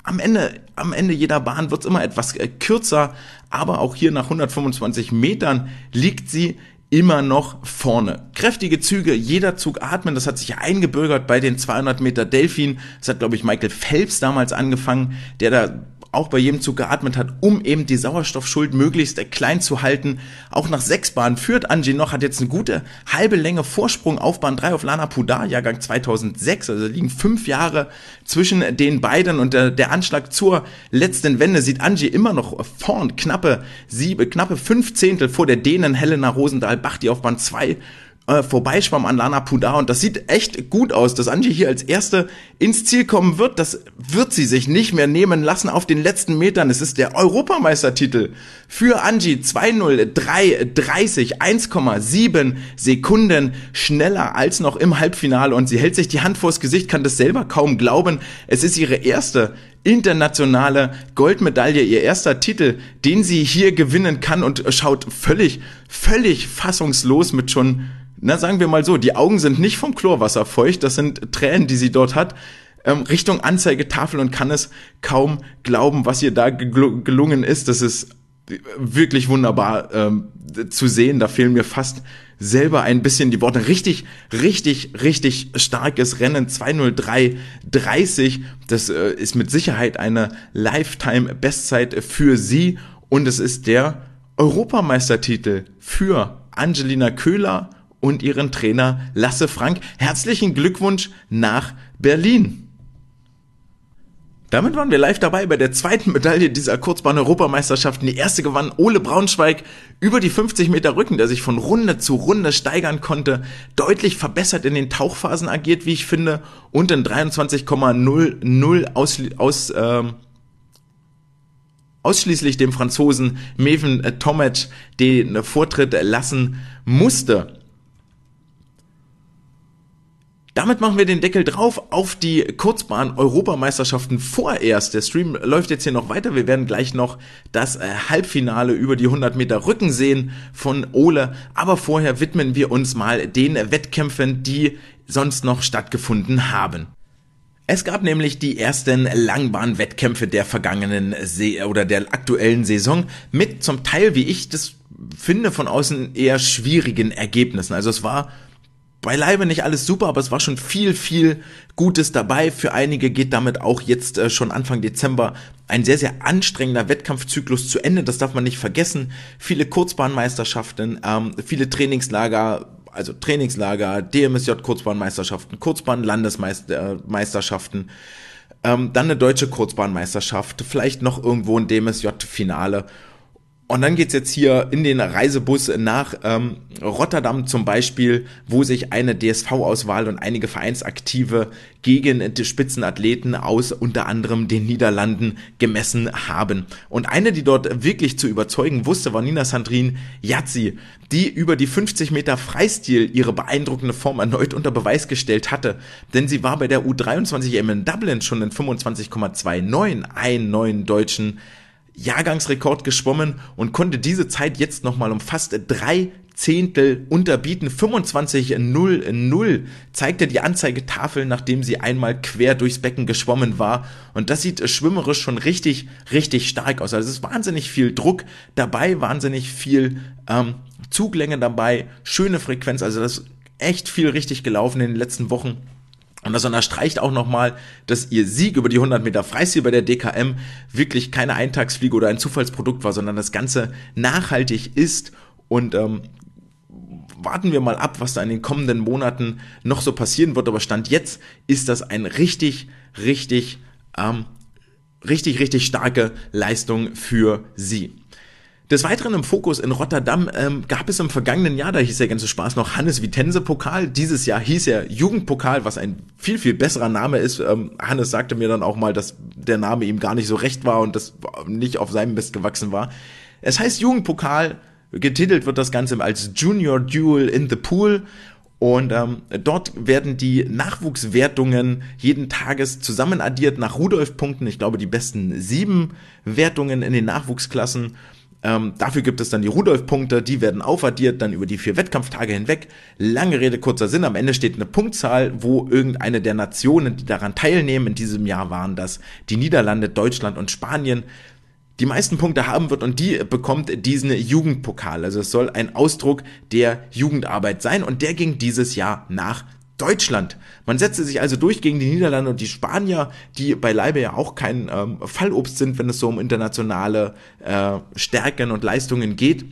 Am Ende, am Ende jeder Bahn wird es immer etwas äh, kürzer, aber auch hier nach 125 Metern liegt sie immer noch vorne. Kräftige Züge, jeder Zug atmen, das hat sich eingebürgert bei den 200 Meter Delfin. Das hat, glaube ich, Michael Phelps damals angefangen, der da auch bei jedem Zug geatmet hat, um eben die Sauerstoffschuld möglichst klein zu halten. Auch nach sechs Bahnen führt Angie noch, hat jetzt eine gute halbe Länge Vorsprung auf Bahn 3 auf Lana Pudar, Jahrgang 2006. Also liegen fünf Jahre zwischen den beiden und der, der Anschlag zur letzten Wende sieht Angie immer noch vorn, knappe sieben, knappe fünf Zehntel vor der Dänen Helena Rosendahl-Bach, die auf Bahn 2 äh, vorbeischwamm an Lana Pudar und das sieht echt gut aus, dass Angie hier als erste ins Ziel kommen wird. Das wird sie sich nicht mehr nehmen lassen auf den letzten Metern. Es ist der Europameistertitel für Angie 2.03.30, 1,7 Sekunden schneller als noch im Halbfinale und sie hält sich die Hand vors Gesicht, kann das selber kaum glauben. Es ist ihre erste internationale Goldmedaille, ihr erster Titel, den sie hier gewinnen kann und schaut völlig, völlig fassungslos mit schon na sagen wir mal so, die Augen sind nicht vom Chlorwasser feucht, das sind Tränen, die sie dort hat, ähm, Richtung Anzeigetafel und kann es kaum glauben, was ihr da gel gelungen ist. Das ist wirklich wunderbar ähm, zu sehen. Da fehlen mir fast selber ein bisschen die Worte. Richtig, richtig, richtig starkes Rennen. 203,30. Das äh, ist mit Sicherheit eine Lifetime-Bestzeit für sie. Und es ist der Europameistertitel für Angelina Köhler und ihren Trainer Lasse Frank. Herzlichen Glückwunsch nach Berlin. Damit waren wir live dabei bei der zweiten Medaille dieser Kurzbahn-Europameisterschaften. Die erste gewann Ole Braunschweig über die 50 Meter Rücken, der sich von Runde zu Runde steigern konnte, deutlich verbessert in den Tauchphasen agiert, wie ich finde, und in 23,00 aus, aus ähm, ausschließlich dem Franzosen Meven Tomac den Vortritt lassen musste. Damit machen wir den Deckel drauf auf die Kurzbahn-Europameisterschaften vorerst. Der Stream läuft jetzt hier noch weiter. Wir werden gleich noch das äh, Halbfinale über die 100 Meter Rücken sehen von Ole. Aber vorher widmen wir uns mal den Wettkämpfen, die sonst noch stattgefunden haben. Es gab nämlich die ersten Langbahnwettkämpfe der vergangenen Se oder der aktuellen Saison mit zum Teil, wie ich das finde, von außen eher schwierigen Ergebnissen. Also es war beileibe nicht alles super, aber es war schon viel, viel Gutes dabei. Für einige geht damit auch jetzt äh, schon Anfang Dezember ein sehr, sehr anstrengender Wettkampfzyklus zu Ende. Das darf man nicht vergessen. Viele Kurzbahnmeisterschaften, ähm, viele Trainingslager, also Trainingslager, DMSJ-Kurzbahnmeisterschaften, Kurzbahn-Landesmeisterschaften, ähm, dann eine deutsche Kurzbahnmeisterschaft, vielleicht noch irgendwo ein DMSJ-Finale und dann geht's jetzt hier in den Reisebus nach ähm, Rotterdam zum Beispiel, wo sich eine DSV-Auswahl und einige Vereinsaktive gegen die Spitzenathleten aus unter anderem den Niederlanden gemessen haben. Und eine, die dort wirklich zu überzeugen wusste, war Nina Sandrin Yazzi, die über die 50 Meter Freistil ihre beeindruckende Form erneut unter Beweis gestellt hatte. Denn sie war bei der U23 EM in Dublin schon in 25,29 einen neuen deutschen Jahrgangsrekord geschwommen und konnte diese Zeit jetzt nochmal um fast drei Zehntel unterbieten. 25.00 zeigte die Anzeigetafel, nachdem sie einmal quer durchs Becken geschwommen war. Und das sieht schwimmerisch schon richtig, richtig stark aus. Also es ist wahnsinnig viel Druck dabei, wahnsinnig viel ähm, Zuglänge dabei, schöne Frequenz. Also das ist echt viel richtig gelaufen in den letzten Wochen. Und das unterstreicht auch nochmal, dass ihr Sieg über die 100 Meter Freistil bei der DKM wirklich keine Eintagsfliege oder ein Zufallsprodukt war, sondern das Ganze nachhaltig ist. Und ähm, warten wir mal ab, was da in den kommenden Monaten noch so passieren wird. Aber Stand jetzt ist das ein richtig, richtig, ähm, richtig, richtig starke Leistung für sie. Des Weiteren im Fokus in Rotterdam ähm, gab es im vergangenen Jahr, da hieß der ganze Spaß noch Hannes Vitense Pokal. Dieses Jahr hieß er Jugendpokal, was ein viel, viel besserer Name ist. Ähm, Hannes sagte mir dann auch mal, dass der Name ihm gar nicht so recht war und das nicht auf seinem Mist gewachsen war. Es heißt Jugendpokal, getitelt wird das Ganze als Junior Duel in the Pool. Und ähm, dort werden die Nachwuchswertungen jeden Tages zusammen addiert nach Rudolf-Punkten. Ich glaube, die besten sieben Wertungen in den Nachwuchsklassen. Ähm, dafür gibt es dann die Rudolf-Punkte, die werden aufaddiert, dann über die vier Wettkampftage hinweg. Lange Rede, kurzer Sinn, am Ende steht eine Punktzahl, wo irgendeine der Nationen, die daran teilnehmen, in diesem Jahr waren das die Niederlande, Deutschland und Spanien, die meisten Punkte haben wird und die bekommt diesen Jugendpokal. Also es soll ein Ausdruck der Jugendarbeit sein und der ging dieses Jahr nach Deutschland. Man setzte sich also durch gegen die Niederlande und die Spanier, die beileibe ja auch kein ähm, Fallobst sind, wenn es so um internationale äh, Stärken und Leistungen geht.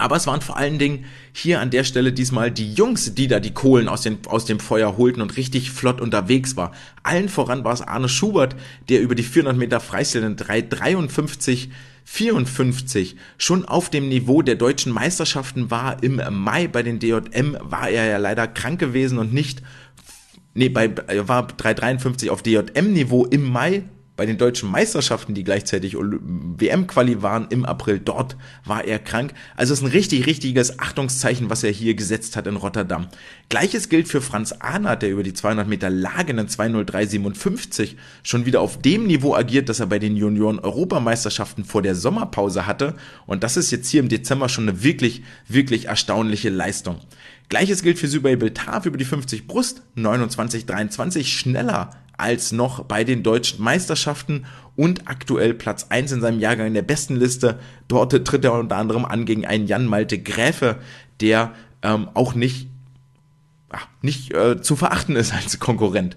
Aber es waren vor allen Dingen hier an der Stelle diesmal die Jungs, die da die Kohlen aus, den, aus dem Feuer holten und richtig flott unterwegs war. Allen voran war es Arne Schubert, der über die 400 Meter Freistil in 3,53 54 schon auf dem Niveau der deutschen Meisterschaften war. Im Mai bei den DJM war er ja leider krank gewesen und nicht, nee, bei, er war 353 auf DJM-Niveau im Mai bei den deutschen Meisterschaften, die gleichzeitig WM-Quali waren im April, dort war er krank. Also es ist ein richtig, richtiges Achtungszeichen, was er hier gesetzt hat in Rotterdam. Gleiches gilt für Franz Ahnert, der über die 200 Meter Lagen in 203,57 schon wieder auf dem Niveau agiert, das er bei den Junioren-Europameisterschaften vor der Sommerpause hatte. Und das ist jetzt hier im Dezember schon eine wirklich, wirklich erstaunliche Leistung. Gleiches gilt für Sübey Beltav über die 50 Brust, 29,23 schneller als noch bei den deutschen Meisterschaften und aktuell Platz 1 in seinem Jahrgang in der besten Liste. Dort tritt er unter anderem an gegen einen Jan Malte Gräfe, der ähm, auch nicht, ach, nicht äh, zu verachten ist als Konkurrent.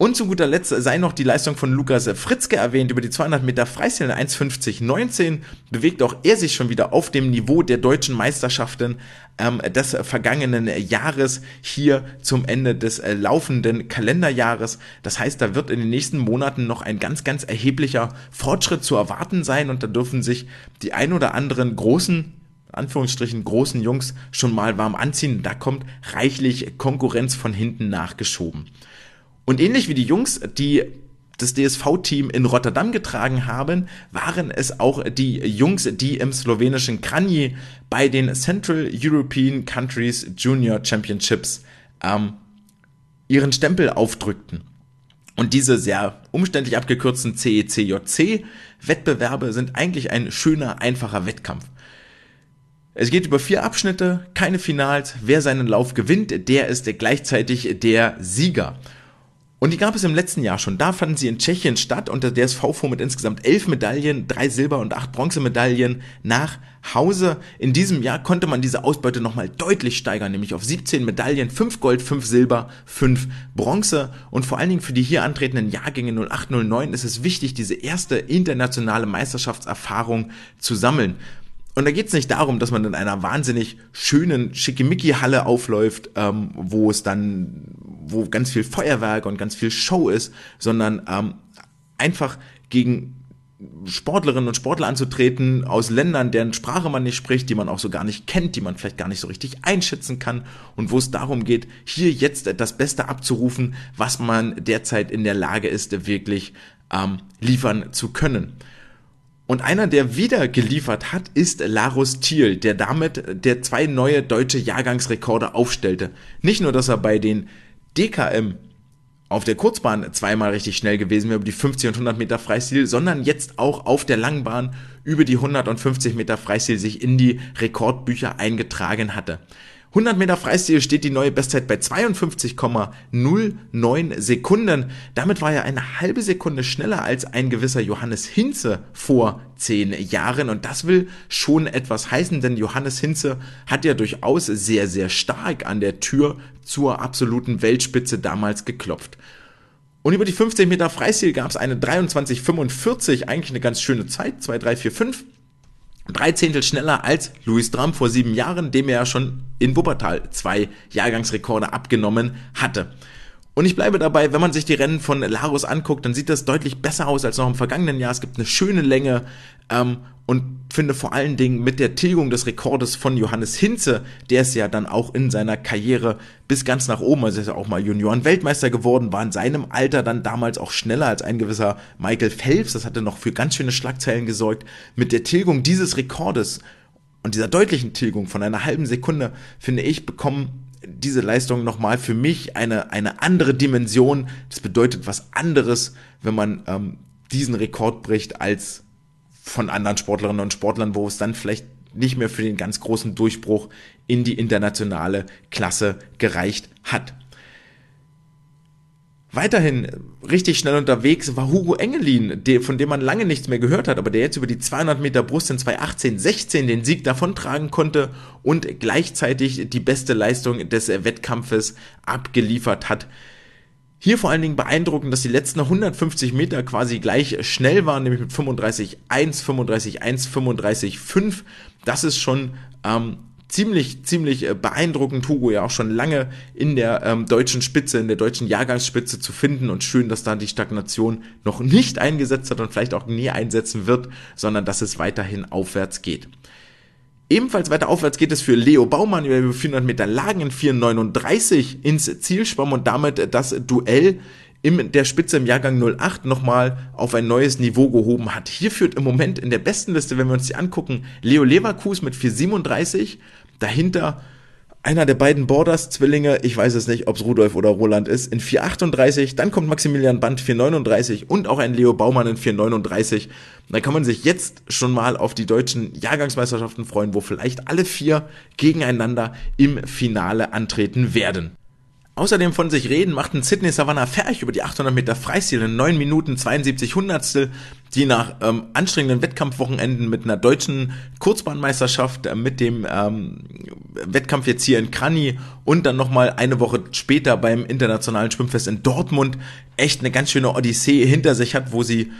Und zu guter Letzt sei noch die Leistung von Lukas Fritzke erwähnt. Über die 200 Meter Freistil 1,50,19 bewegt auch er sich schon wieder auf dem Niveau der deutschen Meisterschaften ähm, des vergangenen Jahres hier zum Ende des äh, laufenden Kalenderjahres. Das heißt, da wird in den nächsten Monaten noch ein ganz, ganz erheblicher Fortschritt zu erwarten sein und da dürfen sich die ein oder anderen großen Anführungsstrichen großen Jungs schon mal warm anziehen. Da kommt reichlich Konkurrenz von hinten nachgeschoben. Und ähnlich wie die Jungs, die das DSV-Team in Rotterdam getragen haben, waren es auch die Jungs, die im slowenischen Kranji bei den Central European Countries Junior Championships ähm, ihren Stempel aufdrückten. Und diese sehr umständlich abgekürzten CECJC-Wettbewerbe sind eigentlich ein schöner, einfacher Wettkampf. Es geht über vier Abschnitte, keine Finals. Wer seinen Lauf gewinnt, der ist gleichzeitig der Sieger. Und die gab es im letzten Jahr schon. Da fanden sie in Tschechien statt und der DSV fuhr mit insgesamt elf Medaillen, drei Silber- und acht Bronzemedaillen nach Hause. In diesem Jahr konnte man diese Ausbeute nochmal deutlich steigern, nämlich auf 17 Medaillen, 5 Gold, 5 Silber, 5 Bronze. Und vor allen Dingen für die hier antretenden Jahrgänge 0809 ist es wichtig, diese erste internationale Meisterschaftserfahrung zu sammeln. Und da geht es nicht darum, dass man in einer wahnsinnig schönen Schickimicki-Halle aufläuft, ähm, wo es dann, wo ganz viel Feuerwerk und ganz viel Show ist, sondern ähm, einfach gegen Sportlerinnen und Sportler anzutreten aus Ländern, deren Sprache man nicht spricht, die man auch so gar nicht kennt, die man vielleicht gar nicht so richtig einschätzen kann und wo es darum geht, hier jetzt das Beste abzurufen, was man derzeit in der Lage ist, wirklich ähm, liefern zu können. Und einer, der wieder geliefert hat, ist Larus Thiel, der damit der zwei neue deutsche Jahrgangsrekorde aufstellte. Nicht nur, dass er bei den DKM auf der Kurzbahn zweimal richtig schnell gewesen wäre über die 50 und 100 Meter Freistil, sondern jetzt auch auf der Langbahn über die 150 Meter Freistil sich in die Rekordbücher eingetragen hatte. 100 Meter Freistil steht die neue Bestzeit bei 52,09 Sekunden. Damit war er eine halbe Sekunde schneller als ein gewisser Johannes Hinze vor zehn Jahren. Und das will schon etwas heißen, denn Johannes Hinze hat ja durchaus sehr, sehr stark an der Tür zur absoluten Weltspitze damals geklopft. Und über die 50 Meter Freistil gab es eine 23,45, eigentlich eine ganz schöne Zeit, 2, 3, 4, 5 drei Zehntel schneller als Louis Dram vor sieben Jahren, dem er ja schon in Wuppertal zwei Jahrgangsrekorde abgenommen hatte. Und ich bleibe dabei, wenn man sich die Rennen von Larus anguckt, dann sieht das deutlich besser aus als noch im vergangenen Jahr. Es gibt eine schöne Länge ähm, und finde vor allen Dingen mit der Tilgung des Rekordes von Johannes Hinze, der ist ja dann auch in seiner Karriere bis ganz nach oben, also ist ja auch mal Junioren-Weltmeister geworden, war in seinem Alter dann damals auch schneller als ein gewisser Michael Phelps, das hatte noch für ganz schöne Schlagzeilen gesorgt. Mit der Tilgung dieses Rekordes und dieser deutlichen Tilgung von einer halben Sekunde, finde ich, bekommen diese Leistung nochmal für mich eine, eine andere Dimension. Das bedeutet was anderes, wenn man ähm, diesen Rekord bricht, als von anderen Sportlerinnen und Sportlern, wo es dann vielleicht nicht mehr für den ganz großen Durchbruch in die internationale Klasse gereicht hat. Weiterhin richtig schnell unterwegs war Hugo Engelin, von dem man lange nichts mehr gehört hat, aber der jetzt über die 200 Meter Brust in 218-16 den Sieg davontragen konnte und gleichzeitig die beste Leistung des Wettkampfes abgeliefert hat. Hier vor allen Dingen beeindruckend, dass die letzten 150 Meter quasi gleich schnell waren, nämlich mit 35,1, 35,1, 35,5. Das ist schon ähm, ziemlich, ziemlich äh, beeindruckend. Hugo ja auch schon lange in der ähm, deutschen Spitze, in der deutschen Jahrgangsspitze zu finden und schön, dass da die Stagnation noch nicht eingesetzt hat und vielleicht auch nie einsetzen wird, sondern dass es weiterhin aufwärts geht. Ebenfalls weiter aufwärts geht es für Leo Baumann über 400 Meter Lagen in 4,39 ins Ziel schwamm und damit das Duell in der Spitze im Jahrgang 08 nochmal auf ein neues Niveau gehoben hat. Hier führt im Moment in der besten Liste, wenn wir uns die angucken, Leo Leverkus mit 4,37, dahinter einer der beiden Borders-Zwillinge, ich weiß es nicht, ob es Rudolf oder Roland ist, in 4,38, dann kommt Maximilian Band 4,39 und auch ein Leo Baumann in 4,39. Da kann man sich jetzt schon mal auf die deutschen Jahrgangsmeisterschaften freuen, wo vielleicht alle vier gegeneinander im Finale antreten werden. Außerdem von sich reden machten Sydney Savannah Ferch über die 800 Meter Freistil in 9 Minuten 72 Hundertstel, die nach ähm, anstrengenden Wettkampfwochenenden mit einer deutschen Kurzbahnmeisterschaft, äh, mit dem ähm, Wettkampf jetzt hier in Krani und dann nochmal eine Woche später beim Internationalen Schwimmfest in Dortmund echt eine ganz schöne Odyssee hinter sich hat, wo sie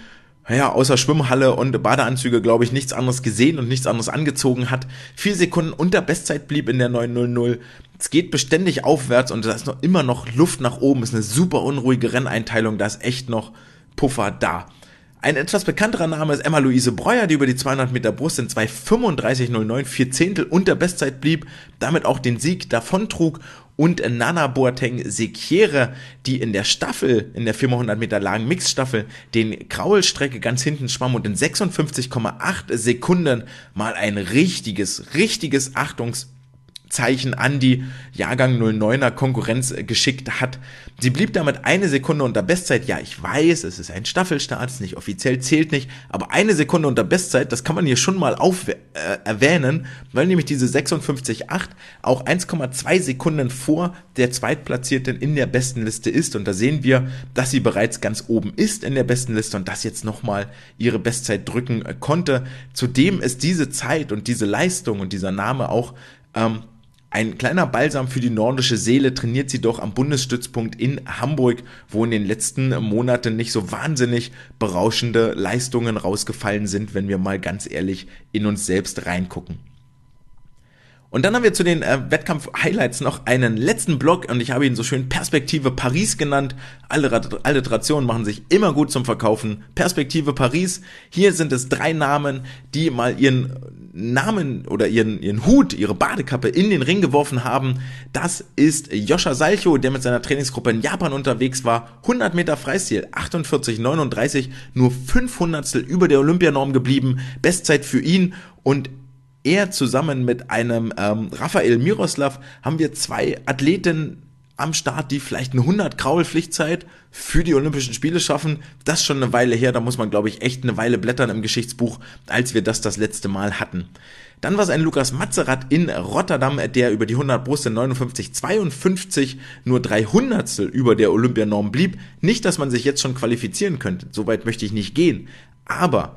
ja, außer Schwimmhalle und Badeanzüge, glaube ich, nichts anderes gesehen und nichts anderes angezogen hat. Vier Sekunden unter Bestzeit blieb in der 900. Es geht beständig aufwärts und da ist noch immer noch Luft nach oben. Ist eine super unruhige Renneinteilung, da ist echt noch Puffer da. Ein etwas bekannterer Name ist Emma-Louise Breuer, die über die 200 Meter Brust in 2.35.09 vier Zehntel unter Bestzeit blieb, damit auch den Sieg davontrug und Nana Boateng Sekiere, die in der Staffel, in der 400 Meter langen Mixstaffel, den Kraulstrecke ganz hinten schwamm und in 56,8 Sekunden mal ein richtiges, richtiges Achtungs Zeichen an die Jahrgang 09er Konkurrenz geschickt hat. Sie blieb damit eine Sekunde unter Bestzeit. Ja, ich weiß, es ist ein Staffelstart, ist nicht offiziell, zählt nicht, aber eine Sekunde unter Bestzeit, das kann man hier schon mal auf, äh, erwähnen, weil nämlich diese 56,8 auch 1,2 Sekunden vor der Zweitplatzierten in der besten Liste ist. Und da sehen wir, dass sie bereits ganz oben ist in der besten Liste und das jetzt nochmal ihre Bestzeit drücken konnte. Zudem ist diese Zeit und diese Leistung und dieser Name auch ähm, ein kleiner Balsam für die nordische Seele trainiert sie doch am Bundesstützpunkt in Hamburg, wo in den letzten Monaten nicht so wahnsinnig berauschende Leistungen rausgefallen sind, wenn wir mal ganz ehrlich in uns selbst reingucken. Und dann haben wir zu den äh, Wettkampf-Highlights noch einen letzten Block und ich habe ihn so schön Perspektive Paris genannt. Alle Alliterationen machen sich immer gut zum Verkaufen. Perspektive Paris. Hier sind es drei Namen, die mal ihren Namen oder ihren, ihren Hut, ihre Badekappe in den Ring geworfen haben. Das ist Joscha Salcho, der mit seiner Trainingsgruppe in Japan unterwegs war. 100 Meter Freistil, 48,39, nur 500 über der Olympianorm geblieben. Bestzeit für ihn und er zusammen mit einem ähm, Raphael Miroslav haben wir zwei Athleten am Start, die vielleicht eine 100 Kraul Pflichtzeit für die Olympischen Spiele schaffen. Das ist schon eine Weile her, da muss man glaube ich echt eine Weile blättern im Geschichtsbuch, als wir das das letzte Mal hatten. Dann war es ein Lukas Mazerat in Rotterdam, der über die 100 Brust in 59,52 nur 300 über der Olympianorm blieb. Nicht, dass man sich jetzt schon qualifizieren könnte, soweit möchte ich nicht gehen. Aber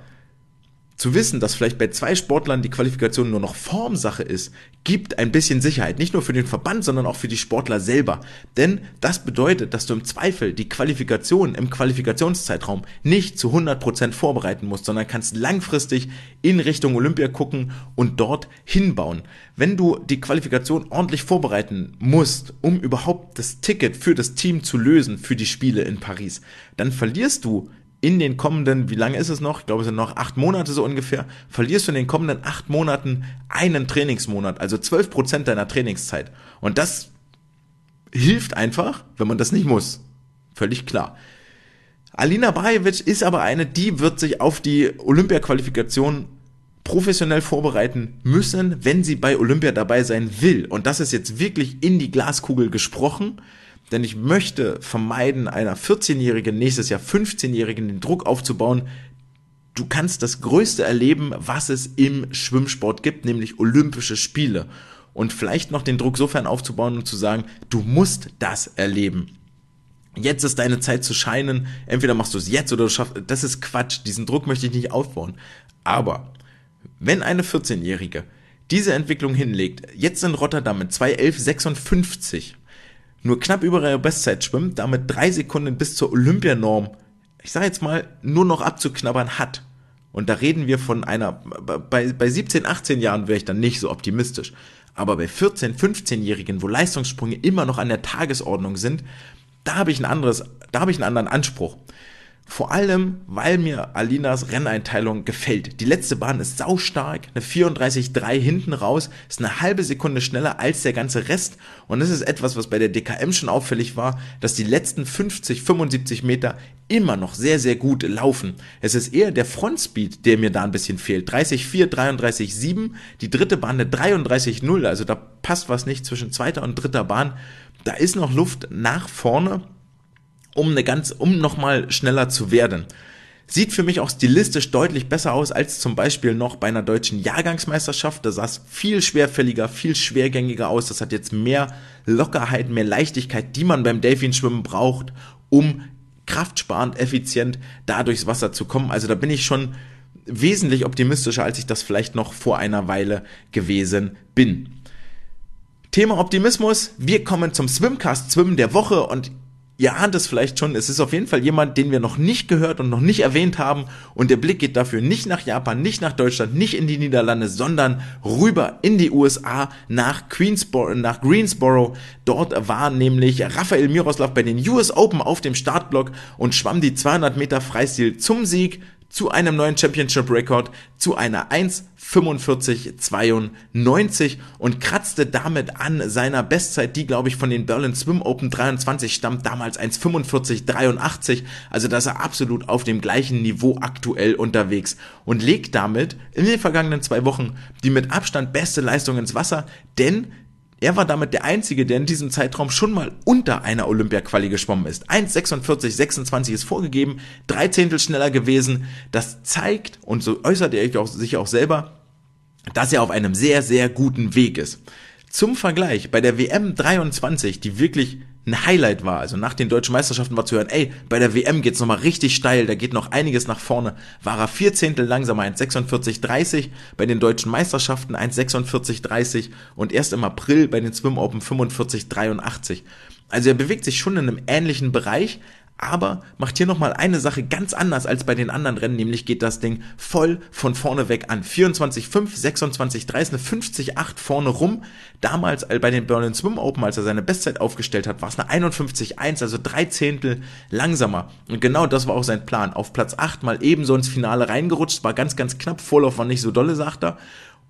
zu wissen, dass vielleicht bei zwei Sportlern die Qualifikation nur noch Formsache ist, gibt ein bisschen Sicherheit. Nicht nur für den Verband, sondern auch für die Sportler selber. Denn das bedeutet, dass du im Zweifel die Qualifikation im Qualifikationszeitraum nicht zu 100% vorbereiten musst, sondern kannst langfristig in Richtung Olympia gucken und dort hinbauen. Wenn du die Qualifikation ordentlich vorbereiten musst, um überhaupt das Ticket für das Team zu lösen für die Spiele in Paris, dann verlierst du in den kommenden, wie lange ist es noch? Ich glaube, es sind noch acht Monate so ungefähr. Verlierst du in den kommenden acht Monaten einen Trainingsmonat, also zwölf Prozent deiner Trainingszeit. Und das hilft einfach, wenn man das nicht muss. Völlig klar. Alina Bajevic ist aber eine, die wird sich auf die Olympia-Qualifikation professionell vorbereiten müssen, wenn sie bei Olympia dabei sein will. Und das ist jetzt wirklich in die Glaskugel gesprochen denn ich möchte vermeiden, einer 14-Jährigen, nächstes Jahr 15-Jährigen den Druck aufzubauen, du kannst das Größte erleben, was es im Schwimmsport gibt, nämlich Olympische Spiele. Und vielleicht noch den Druck sofern aufzubauen und zu sagen, du musst das erleben. Jetzt ist deine Zeit zu scheinen. Entweder machst du es jetzt oder du schaffst. Das ist Quatsch. Diesen Druck möchte ich nicht aufbauen. Aber wenn eine 14-Jährige diese Entwicklung hinlegt, jetzt in Rotterdam mit 2.11.56 nur knapp über ihre Bestzeit schwimmt, damit drei Sekunden bis zur Olympianorm, ich sage jetzt mal, nur noch abzuknabbern hat. Und da reden wir von einer, bei, bei 17, 18 Jahren wäre ich dann nicht so optimistisch. Aber bei 14, 15-Jährigen, wo Leistungssprünge immer noch an der Tagesordnung sind, da habe ich ein anderes, da habe ich einen anderen Anspruch. Vor allem, weil mir Alinas Renneinteilung gefällt. Die letzte Bahn ist saustark, eine 34,3 hinten raus, ist eine halbe Sekunde schneller als der ganze Rest. Und das ist etwas, was bei der DKM schon auffällig war, dass die letzten 50, 75 Meter immer noch sehr, sehr gut laufen. Es ist eher der Frontspeed, der mir da ein bisschen fehlt. 30,4, 33,7, die dritte Bahn eine 33,0, also da passt was nicht zwischen zweiter und dritter Bahn. Da ist noch Luft nach vorne um eine ganz, um nochmal schneller zu werden. Sieht für mich auch stilistisch deutlich besser aus als zum Beispiel noch bei einer deutschen Jahrgangsmeisterschaft. Da sah es viel schwerfälliger, viel schwergängiger aus. Das hat jetzt mehr Lockerheit, mehr Leichtigkeit, die man beim Delfinschwimmen braucht, um kraftsparend, effizient da durchs Wasser zu kommen. Also da bin ich schon wesentlich optimistischer, als ich das vielleicht noch vor einer Weile gewesen bin. Thema Optimismus. Wir kommen zum Swimcast Swimmen der Woche und ihr ahnt es vielleicht schon, es ist auf jeden Fall jemand, den wir noch nicht gehört und noch nicht erwähnt haben. Und der Blick geht dafür nicht nach Japan, nicht nach Deutschland, nicht in die Niederlande, sondern rüber in die USA nach Queensboro, nach Greensboro. Dort war nämlich Rafael Miroslav bei den US Open auf dem Startblock und schwamm die 200 Meter Freistil zum Sieg zu einem neuen Championship-Rekord, zu einer 1,45,92 und kratzte damit an seiner Bestzeit, die glaube ich von den Berlin Swim Open 23 stammt, damals 1,45,83. Also dass er absolut auf dem gleichen Niveau aktuell unterwegs und legt damit in den vergangenen zwei Wochen die mit Abstand beste Leistung ins Wasser, denn Er war damit der Einzige, der in diesem Zeitraum schon mal unter einer Olympia-Quali geschwommen ist. 1,46, 26 ist vorgegeben, drei Zehntel schneller gewesen. Das zeigt, und so äußert er sich auch selber, dass er auf einem sehr, sehr guten Weg ist. Zum Vergleich, bei der WM 23, die wirklich ein Highlight war, also nach den deutschen Meisterschaften war zu hören, ey, bei der WM geht's nochmal richtig steil, da geht noch einiges nach vorne, war er vier Zehntel langsamer, 1,46,30, bei den deutschen Meisterschaften 1,46,30 und erst im April bei den Swim Open 45,83. Also er bewegt sich schon in einem ähnlichen Bereich, aber macht hier nochmal eine Sache ganz anders als bei den anderen Rennen, nämlich geht das Ding voll von vorne weg an. 24,5, 26,3 ist eine 50,8 vorne rum. Damals bei den Berlin Swim Open, als er seine Bestzeit aufgestellt hat, war es eine 51,1, also drei Zehntel langsamer. Und genau das war auch sein Plan. Auf Platz 8 mal ebenso ins Finale reingerutscht, war ganz, ganz knapp, Vorlauf war nicht so dolle, sagt er.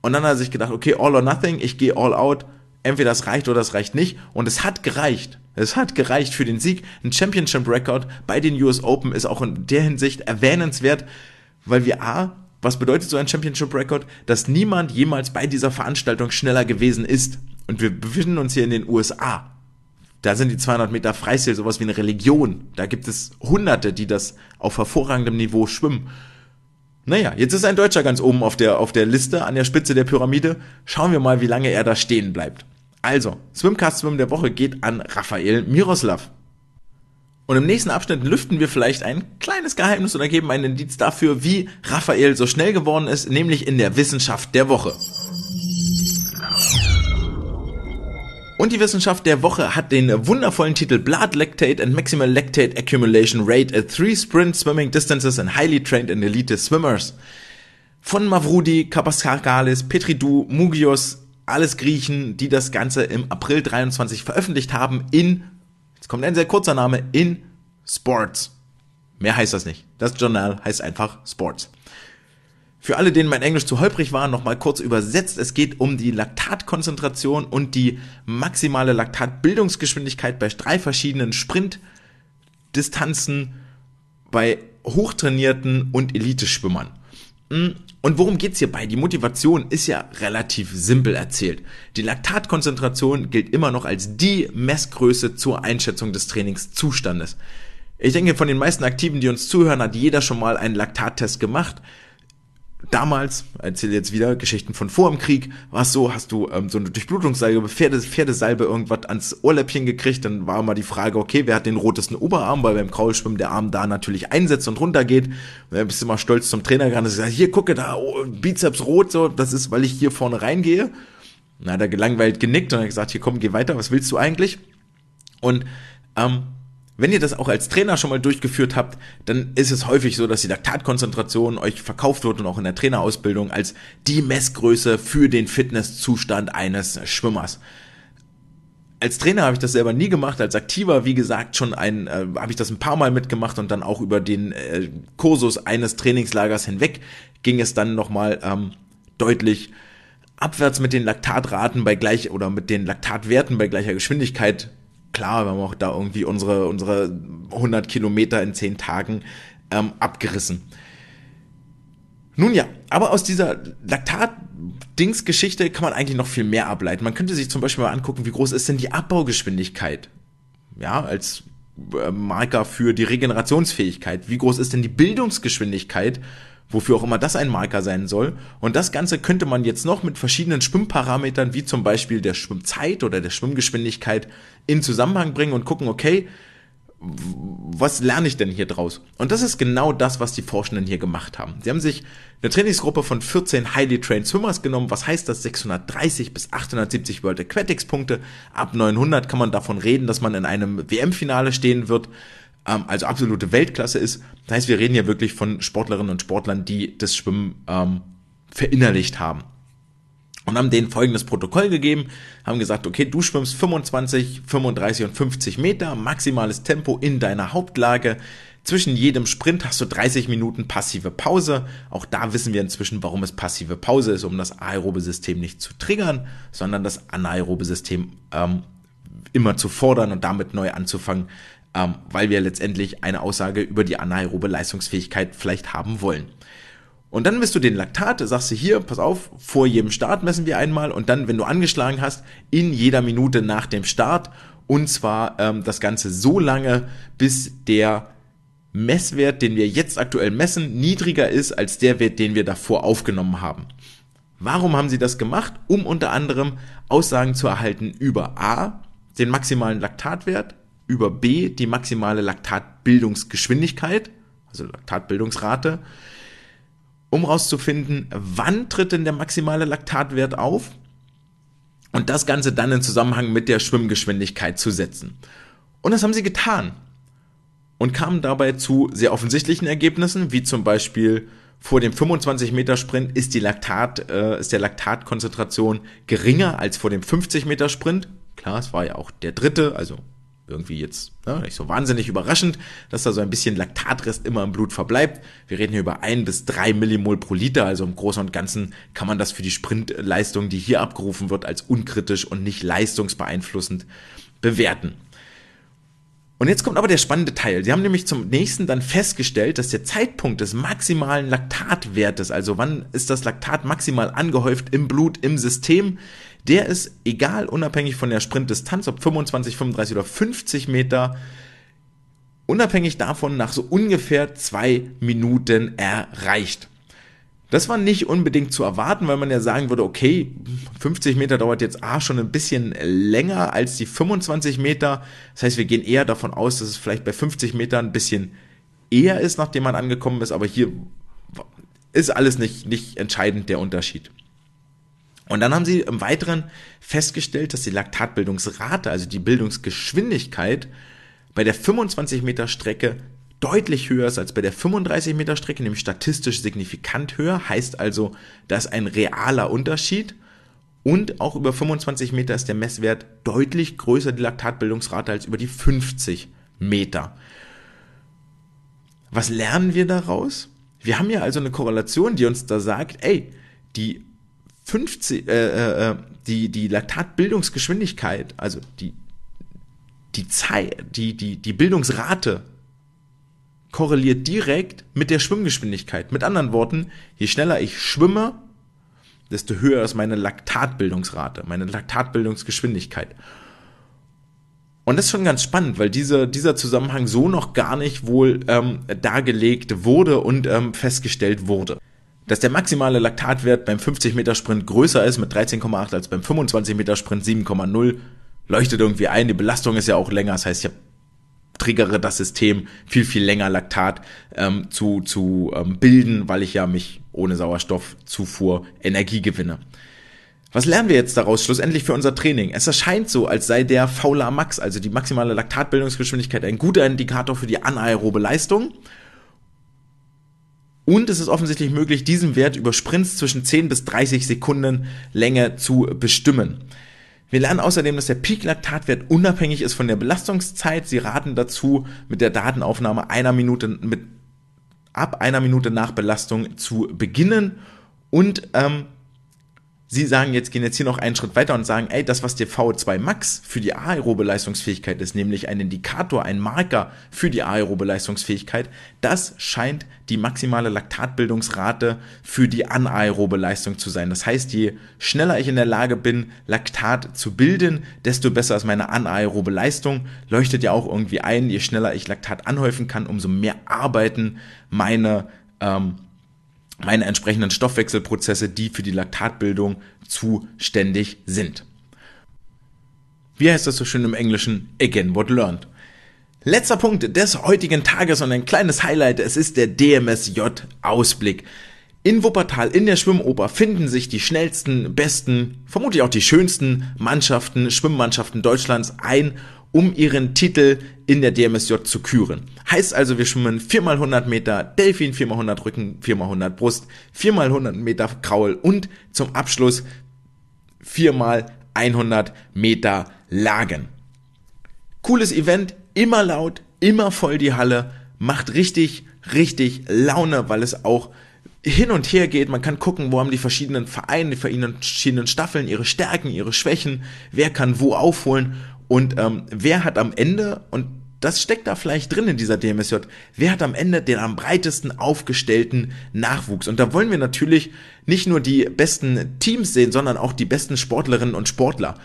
Und dann hat er sich gedacht, okay, all or nothing, ich gehe all out, entweder das reicht oder das reicht nicht. Und es hat gereicht. Es hat gereicht für den Sieg. Ein Championship-Record bei den US Open ist auch in der Hinsicht erwähnenswert, weil wir A, was bedeutet so ein Championship-Record? Dass niemand jemals bei dieser Veranstaltung schneller gewesen ist. Und wir befinden uns hier in den USA. Da sind die 200 Meter Freistil sowas wie eine Religion. Da gibt es Hunderte, die das auf hervorragendem Niveau schwimmen. Naja, jetzt ist ein Deutscher ganz oben auf der, auf der Liste an der Spitze der Pyramide. Schauen wir mal, wie lange er da stehen bleibt. Also, Swimcast Swim der Woche geht an Raphael Miroslav. Und im nächsten Abschnitt lüften wir vielleicht ein kleines Geheimnis oder geben einen Indiz dafür, wie Raphael so schnell geworden ist, nämlich in der Wissenschaft der Woche. Und die Wissenschaft der Woche hat den wundervollen Titel Blood Lactate and Maximal Lactate Accumulation Rate at Three Sprint Swimming Distances and Highly Trained and Elite Swimmers. Von Mavrudi, Kapaskakalis, Petridou, Mugios, alles Griechen, die das Ganze im April 23 veröffentlicht haben in, jetzt kommt ein sehr kurzer Name, in Sports. Mehr heißt das nicht. Das Journal heißt einfach Sports. Für alle, denen mein Englisch zu holprig war, nochmal kurz übersetzt. Es geht um die Laktatkonzentration und die maximale Laktatbildungsgeschwindigkeit bei drei verschiedenen Sprintdistanzen bei hochtrainierten und Eliteschwimmern. Und worum geht's hierbei? Die Motivation ist ja relativ simpel erzählt. Die Laktatkonzentration gilt immer noch als die Messgröße zur Einschätzung des Trainingszustandes. Ich denke, von den meisten Aktiven, die uns zuhören, hat jeder schon mal einen Laktattest gemacht damals, erzähle jetzt wieder Geschichten von vor dem Krieg, war es so, hast du ähm, so eine Durchblutungssalbe, Pferde, Pferdesalbe irgendwas ans Ohrläppchen gekriegt, dann war mal die Frage, okay, wer hat den rotesten Oberarm, weil beim Kraulschwimmen der Arm da natürlich einsetzt und runtergeht. Und dann bist du mal stolz zum Trainer gegangen und gesagt, hier, gucke da, oh, Bizeps rot, so, das ist, weil ich hier vorne reingehe. Na, er gelangweilt genickt und hat gesagt, hier komm, geh weiter, was willst du eigentlich? Und ähm, wenn ihr das auch als Trainer schon mal durchgeführt habt, dann ist es häufig so, dass die Laktatkonzentration euch verkauft wird und auch in der Trainerausbildung als die Messgröße für den Fitnesszustand eines Schwimmers. Als Trainer habe ich das selber nie gemacht, als Aktiver, wie gesagt, schon ein, äh, habe ich das ein paar Mal mitgemacht und dann auch über den äh, Kursus eines Trainingslagers hinweg ging es dann nochmal ähm, deutlich abwärts mit den Laktatraten bei gleich oder mit den Laktatwerten bei gleicher Geschwindigkeit klar, wir haben auch da irgendwie unsere, unsere 100 Kilometer in 10 Tagen ähm, abgerissen. Nun ja, aber aus dieser Laktat-Dings-Geschichte kann man eigentlich noch viel mehr ableiten. Man könnte sich zum Beispiel mal angucken, wie groß ist denn die Abbaugeschwindigkeit? Ja, als äh, Marker für die Regenerationsfähigkeit. Wie groß ist denn die Bildungsgeschwindigkeit wofür auch immer das ein Marker sein soll. Und das Ganze könnte man jetzt noch mit verschiedenen Schwimmparametern, wie zum Beispiel der Schwimmzeit oder der Schwimmgeschwindigkeit, in Zusammenhang bringen und gucken, okay, was lerne ich denn hier draus? Und das ist genau das, was die Forschenden hier gemacht haben. Sie haben sich eine Trainingsgruppe von 14 Highly Trained Swimmers genommen. Was heißt das? 630 bis 870 World Aquatics Punkte. Ab 900 kann man davon reden, dass man in einem WM-Finale stehen wird ähm, also absolute Weltklasse ist. Das heißt, wir reden hier wirklich von Sportlerinnen und Sportlern, die das Schwimmen ähm, verinnerlicht haben. Und haben denen folgendes Protokoll gegeben, haben gesagt, okay, du schwimmst 25, 35 und 50 Meter, maximales Tempo in deiner Hauptlage. Zwischen jedem Sprint hast du 30 Minuten passive Pause. Auch da wissen wir inzwischen, warum es passive Pause ist, um das aerobe System nicht zu triggern, sondern das anaerobe System ähm, immer zu fordern und damit neu anzufangen, ähm, weil wir letztendlich eine Aussage über die anaerobe Leistungsfähigkeit vielleicht haben wollen. Und dann misst du den Laktat, sagst du hier, pass auf, vor jedem Start messen wir einmal und dann, wenn du angeschlagen hast, in jeder Minute nach dem Start. Und zwar ähm, das Ganze so lange, bis der Messwert, den wir jetzt aktuell messen, niedriger ist als der Wert, den wir davor aufgenommen haben. Warum haben sie das gemacht? Um unter anderem Aussagen zu erhalten über A, den maximalen Laktatwert, über B, die maximale Laktatbildungsgeschwindigkeit, also Laktatbildungsrate, um herauszufinden, wann tritt denn der maximale Laktatwert auf und das Ganze dann in Zusammenhang mit der Schwimmgeschwindigkeit zu setzen. Und das haben sie getan und kamen dabei zu sehr offensichtlichen Ergebnissen, wie zum Beispiel vor dem 25 Meter Sprint ist die Laktat, äh, ist der Laktatkonzentration geringer als vor dem 50 Meter Sprint. Klar, es war ja auch der dritte, also irgendwie jetzt ne, nicht so wahnsinnig überraschend, dass da so ein bisschen Laktatrest immer im Blut verbleibt. Wir reden hier über ein bis drei Millimol pro Liter, also im Großen und Ganzen kann man das für die Sprintleistung, die hier abgerufen wird, als unkritisch und nicht leistungsbeeinflussend bewerten. Und jetzt kommt aber der spannende Teil. Sie haben nämlich zum nächsten dann festgestellt, dass der Zeitpunkt des maximalen Laktatwertes, also wann ist das Laktat maximal angehäuft im Blut, im System, der ist egal, unabhängig von der Sprintdistanz, ob 25, 35 oder 50 Meter, unabhängig davon nach so ungefähr zwei Minuten erreicht. Das war nicht unbedingt zu erwarten, weil man ja sagen würde, okay, 50 Meter dauert jetzt A schon ein bisschen länger als die 25 Meter. Das heißt, wir gehen eher davon aus, dass es vielleicht bei 50 Metern ein bisschen eher ist, nachdem man angekommen ist, aber hier ist alles nicht, nicht entscheidend der Unterschied. Und dann haben sie im Weiteren festgestellt, dass die Laktatbildungsrate, also die Bildungsgeschwindigkeit, bei der 25 Meter Strecke deutlich höher ist als bei der 35 Meter Strecke, nämlich statistisch signifikant höher, heißt also, da ist ein realer Unterschied. Und auch über 25 Meter ist der Messwert deutlich größer, die Laktatbildungsrate, als über die 50 Meter. Was lernen wir daraus? Wir haben ja also eine Korrelation, die uns da sagt, ey, die 50, äh, äh, äh, die, die Laktatbildungsgeschwindigkeit, also die, die Zeit, die, die, die Bildungsrate korreliert direkt mit der Schwimmgeschwindigkeit. Mit anderen Worten, je schneller ich schwimme, desto höher ist meine Laktatbildungsrate, meine Laktatbildungsgeschwindigkeit. Und das ist schon ganz spannend, weil dieser, dieser Zusammenhang so noch gar nicht wohl ähm, dargelegt wurde und ähm, festgestellt wurde dass der maximale Laktatwert beim 50 Meter Sprint größer ist mit 13,8 als beim 25 Meter Sprint 7,0, leuchtet irgendwie ein. Die Belastung ist ja auch länger, das heißt, ich triggere das System viel, viel länger Laktat ähm, zu, zu ähm, bilden, weil ich ja mich ohne Sauerstoffzufuhr Energie gewinne. Was lernen wir jetzt daraus schlussendlich für unser Training? Es erscheint so, als sei der VLA Max, also die maximale Laktatbildungsgeschwindigkeit, ein guter Indikator für die anaerobe Leistung und es ist offensichtlich möglich, diesen Wert über Sprints zwischen 10 bis 30 Sekunden Länge zu bestimmen. Wir lernen außerdem, dass der Peak-Laktatwert unabhängig ist von der Belastungszeit. Sie raten dazu, mit der Datenaufnahme einer Minute mit ab einer Minute nach Belastung zu beginnen und ähm, Sie sagen jetzt, gehen jetzt hier noch einen Schritt weiter und sagen, ey, das, was der VO2 Max für die aerobe Leistungsfähigkeit ist, nämlich ein Indikator, ein Marker für die aerobe Leistungsfähigkeit, das scheint die maximale Laktatbildungsrate für die anaerobe Leistung zu sein. Das heißt, je schneller ich in der Lage bin, Laktat zu bilden, desto besser ist meine anaerobe Leistung. Leuchtet ja auch irgendwie ein, je schneller ich Laktat anhäufen kann, umso mehr arbeiten meine ähm, meine entsprechenden Stoffwechselprozesse, die für die Laktatbildung zuständig sind. Wie heißt das so schön im Englischen? Again what learned. Letzter Punkt des heutigen Tages und ein kleines Highlight, es ist der DMSJ-Ausblick. In Wuppertal, in der Schwimmoper, finden sich die schnellsten, besten, vermutlich auch die schönsten Mannschaften, Schwimmmannschaften Deutschlands ein um ihren Titel in der DMSJ zu küren. Heißt also, wir schwimmen 4x100 Meter Delfin, 4x100 Rücken, 4x100 Brust, 4x100 Meter Kraul und zum Abschluss 4x100 Meter Lagen. Cooles Event, immer laut, immer voll die Halle, macht richtig, richtig Laune, weil es auch hin und her geht. Man kann gucken, wo haben die verschiedenen Vereine, die verschiedenen Staffeln ihre Stärken, ihre Schwächen, wer kann wo aufholen und ähm, wer hat am Ende, und das steckt da vielleicht drin in dieser DMSJ. Wer hat am Ende den am breitesten aufgestellten Nachwuchs? Und da wollen wir natürlich nicht nur die besten Teams sehen, sondern auch die besten Sportlerinnen und Sportler.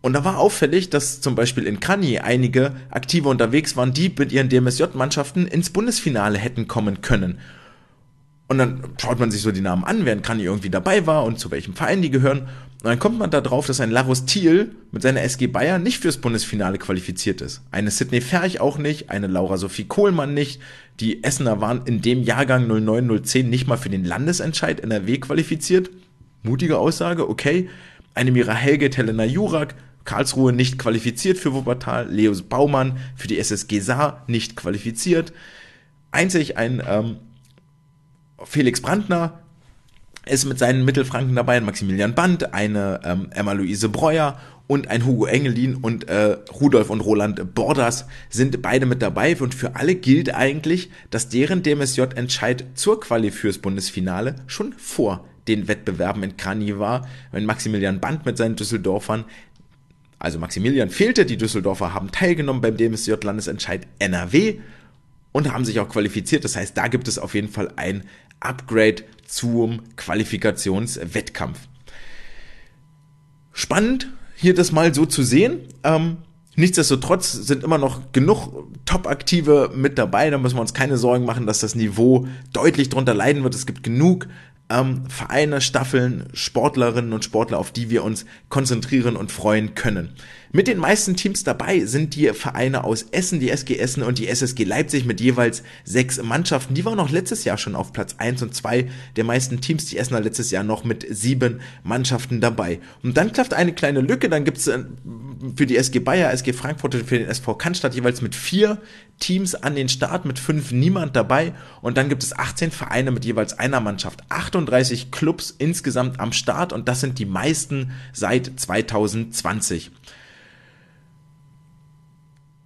Und da war auffällig, dass zum Beispiel in Kani einige Aktive unterwegs waren, die mit ihren DMSJ-Mannschaften ins Bundesfinale hätten kommen können. Und dann schaut man sich so die Namen an, wer in Kani irgendwie dabei war und zu welchem Verein die gehören. Und dann kommt man da drauf, dass ein Larus Thiel mit seiner SG Bayern nicht fürs Bundesfinale qualifiziert ist. Eine Sidney Ferch auch nicht, eine Laura Sophie Kohlmann nicht. Die Essener waren in dem Jahrgang 09-010 nicht mal für den Landesentscheid NRW qualifiziert. Mutige Aussage, okay. Eine Mira Helge, Helena Jurak, Karlsruhe nicht qualifiziert für Wuppertal, Leos Baumann für die SSG Saar nicht qualifiziert. Einzig ein ähm, Felix Brandner ist mit seinen Mittelfranken dabei, ein Maximilian Band, eine ähm, Emma-Luise Breuer und ein Hugo Engelin und äh, Rudolf und Roland Borders sind beide mit dabei und für alle gilt eigentlich, dass deren DMSJ-Entscheid zur Quali fürs Bundesfinale schon vor den Wettbewerben in Krani war, wenn Maximilian Band mit seinen Düsseldorfern also Maximilian fehlte, die Düsseldorfer haben teilgenommen beim DMSJ-Landesentscheid NRW und haben sich auch qualifiziert. Das heißt, da gibt es auf jeden Fall ein Upgrade zum Qualifikationswettkampf. Spannend, hier das mal so zu sehen. Ähm, nichtsdestotrotz sind immer noch genug Top-Aktive mit dabei. Da müssen wir uns keine Sorgen machen, dass das Niveau deutlich drunter leiden wird. Es gibt genug ähm, Vereine, Staffeln, Sportlerinnen und Sportler, auf die wir uns konzentrieren und freuen können. Mit den meisten Teams dabei sind die Vereine aus Essen, die SG Essen und die SSG Leipzig mit jeweils sechs Mannschaften. Die waren auch letztes Jahr schon auf Platz eins und zwei der meisten Teams. Die Essener letztes Jahr noch mit sieben Mannschaften dabei. Und dann klafft eine kleine Lücke. Dann gibt's äh, für die SG Bayer, SG Frankfurt und für den SV Cannstatt jeweils mit vier Teams an den Start, mit fünf niemand dabei. Und dann gibt es 18 Vereine mit jeweils einer Mannschaft. 38 Clubs insgesamt am Start und das sind die meisten seit 2020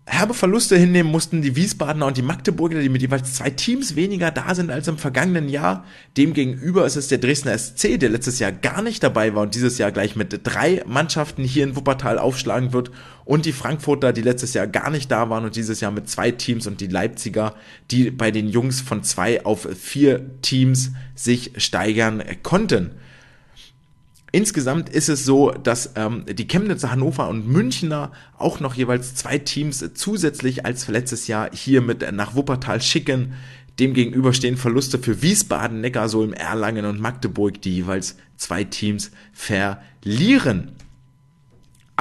herbe Verluste hinnehmen mussten die Wiesbadener und die Magdeburger, die mit jeweils zwei Teams weniger da sind als im vergangenen Jahr. Demgegenüber ist es der Dresdner SC, der letztes Jahr gar nicht dabei war und dieses Jahr gleich mit drei Mannschaften hier in Wuppertal aufschlagen wird. Und die Frankfurter, die letztes Jahr gar nicht da waren und dieses Jahr mit zwei Teams und die Leipziger, die bei den Jungs von zwei auf vier Teams sich steigern konnten. Insgesamt ist es so, dass ähm, die Chemnitzer, Hannover und Münchner auch noch jeweils zwei Teams zusätzlich als letztes Jahr hier mit nach Wuppertal schicken. Demgegenüber stehen Verluste für Wiesbaden, Neckarsulm, Erlangen und Magdeburg, die jeweils zwei Teams verlieren.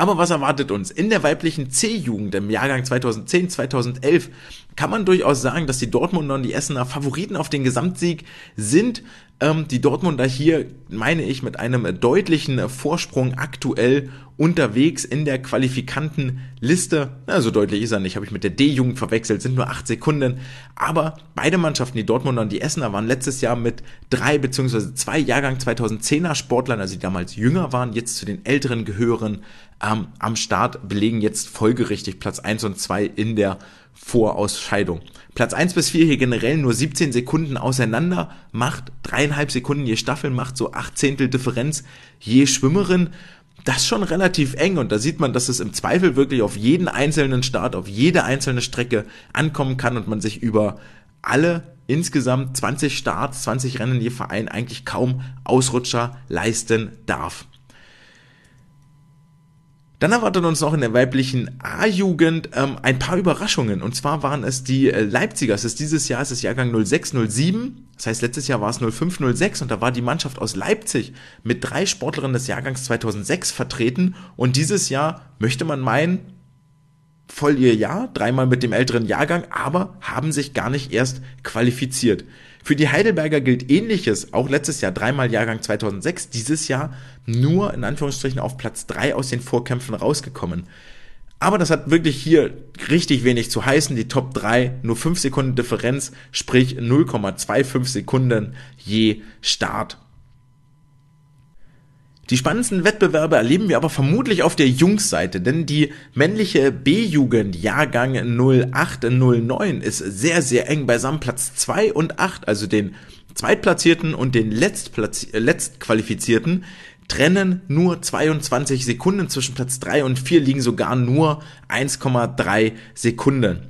Aber was erwartet uns? In der weiblichen C-Jugend im Jahrgang 2010, 2011 kann man durchaus sagen, dass die Dortmunder und die Essener Favoriten auf den Gesamtsieg sind. Ähm, die Dortmunder hier, meine ich, mit einem deutlichen Vorsprung aktuell unterwegs in der Qualifikantenliste. Na, so deutlich ist er nicht, habe ich mit der D-Jugend verwechselt, sind nur acht Sekunden. Aber beide Mannschaften, die Dortmunder und die Essener, waren letztes Jahr mit drei beziehungsweise zwei Jahrgang 2010er Sportlern, also die damals jünger waren, jetzt zu den älteren gehören, ähm, am Start, belegen jetzt folgerichtig Platz eins und zwei in der Vorausscheidung. Platz 1 bis 4 hier generell nur 17 Sekunden auseinander, macht dreieinhalb Sekunden je Staffel, macht so acht Zehntel Differenz je Schwimmerin. Das ist schon relativ eng und da sieht man, dass es im Zweifel wirklich auf jeden einzelnen Start, auf jede einzelne Strecke ankommen kann und man sich über alle insgesamt 20 Starts, 20 Rennen je Verein eigentlich kaum Ausrutscher leisten darf. Dann erwartet uns noch in der weiblichen A-Jugend ähm, ein paar Überraschungen. Und zwar waren es die äh, Leipziger. Es ist dieses Jahr, es ist Jahrgang 0607. Das heißt, letztes Jahr war es 0506 und da war die Mannschaft aus Leipzig mit drei Sportlerinnen des Jahrgangs 2006 vertreten. Und dieses Jahr möchte man meinen, voll ihr Jahr, dreimal mit dem älteren Jahrgang, aber haben sich gar nicht erst qualifiziert. Für die Heidelberger gilt ähnliches, auch letztes Jahr dreimal Jahrgang 2006, dieses Jahr nur in Anführungsstrichen auf Platz drei aus den Vorkämpfen rausgekommen. Aber das hat wirklich hier richtig wenig zu heißen. Die Top 3 nur 5 Sekunden Differenz, sprich 0,25 Sekunden je Start. Die spannendsten Wettbewerbe erleben wir aber vermutlich auf der Jungsseite, denn die männliche B-Jugend Jahrgang 0809 ist sehr, sehr eng beisammen. Platz 2 und 8, also den Zweitplatzierten und den Letztplatz Letztqualifizierten, trennen nur 22 Sekunden. Zwischen Platz 3 und 4 liegen sogar nur 1,3 Sekunden.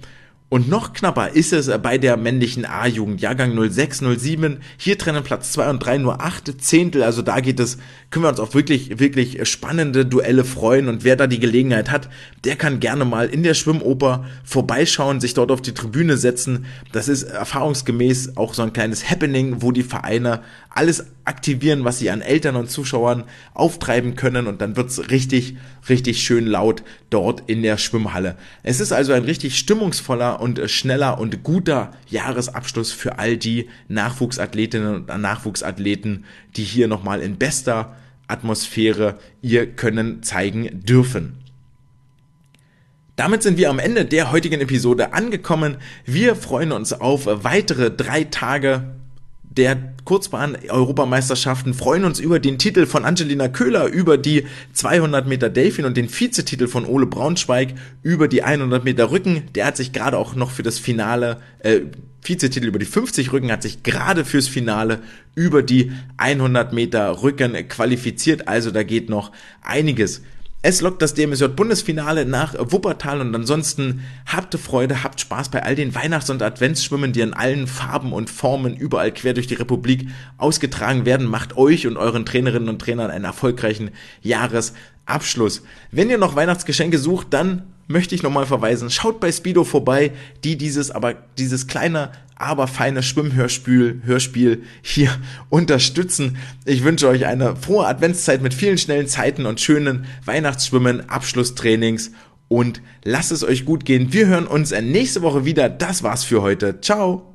Und noch knapper ist es bei der männlichen A-Jugend, Jahrgang 06, 07. Hier trennen Platz 2 und 3 nur 8 Zehntel. Also da geht es, können wir uns auf wirklich, wirklich spannende Duelle freuen. Und wer da die Gelegenheit hat, der kann gerne mal in der Schwimmoper vorbeischauen, sich dort auf die Tribüne setzen. Das ist erfahrungsgemäß auch so ein kleines Happening, wo die Vereine alles aktivieren, was sie an Eltern und Zuschauern auftreiben können. Und dann wird's richtig, richtig schön laut dort in der Schwimmhalle. Es ist also ein richtig stimmungsvoller und schneller und guter Jahresabschluss für all die Nachwuchsathletinnen und Nachwuchsathleten, die hier nochmal in bester Atmosphäre ihr Können zeigen dürfen. Damit sind wir am Ende der heutigen Episode angekommen. Wir freuen uns auf weitere drei Tage der Kurzbahn-Europameisterschaften freuen uns über den Titel von Angelina Köhler, über die 200 Meter Delfin und den Vizetitel von Ole Braunschweig, über die 100 Meter Rücken. Der hat sich gerade auch noch für das Finale, äh, Vizetitel über die 50 Rücken hat sich gerade fürs Finale über die 100 Meter Rücken qualifiziert. Also da geht noch einiges. Es lockt das DMSJ-Bundesfinale nach Wuppertal und ansonsten habt Freude, habt Spaß bei all den Weihnachts- und Adventsschwimmen, die in allen Farben und Formen überall quer durch die Republik ausgetragen werden. Macht euch und euren Trainerinnen und Trainern einen erfolgreichen Jahresabschluss. Wenn ihr noch Weihnachtsgeschenke sucht, dann möchte ich nochmal verweisen, schaut bei Speedo vorbei, die dieses, aber dieses kleine, aber feine Schwimmhörspiel Hörspiel hier unterstützen. Ich wünsche euch eine frohe Adventszeit mit vielen schnellen Zeiten und schönen Weihnachtsschwimmen, Abschlusstrainings und lasst es euch gut gehen. Wir hören uns nächste Woche wieder. Das war's für heute. Ciao.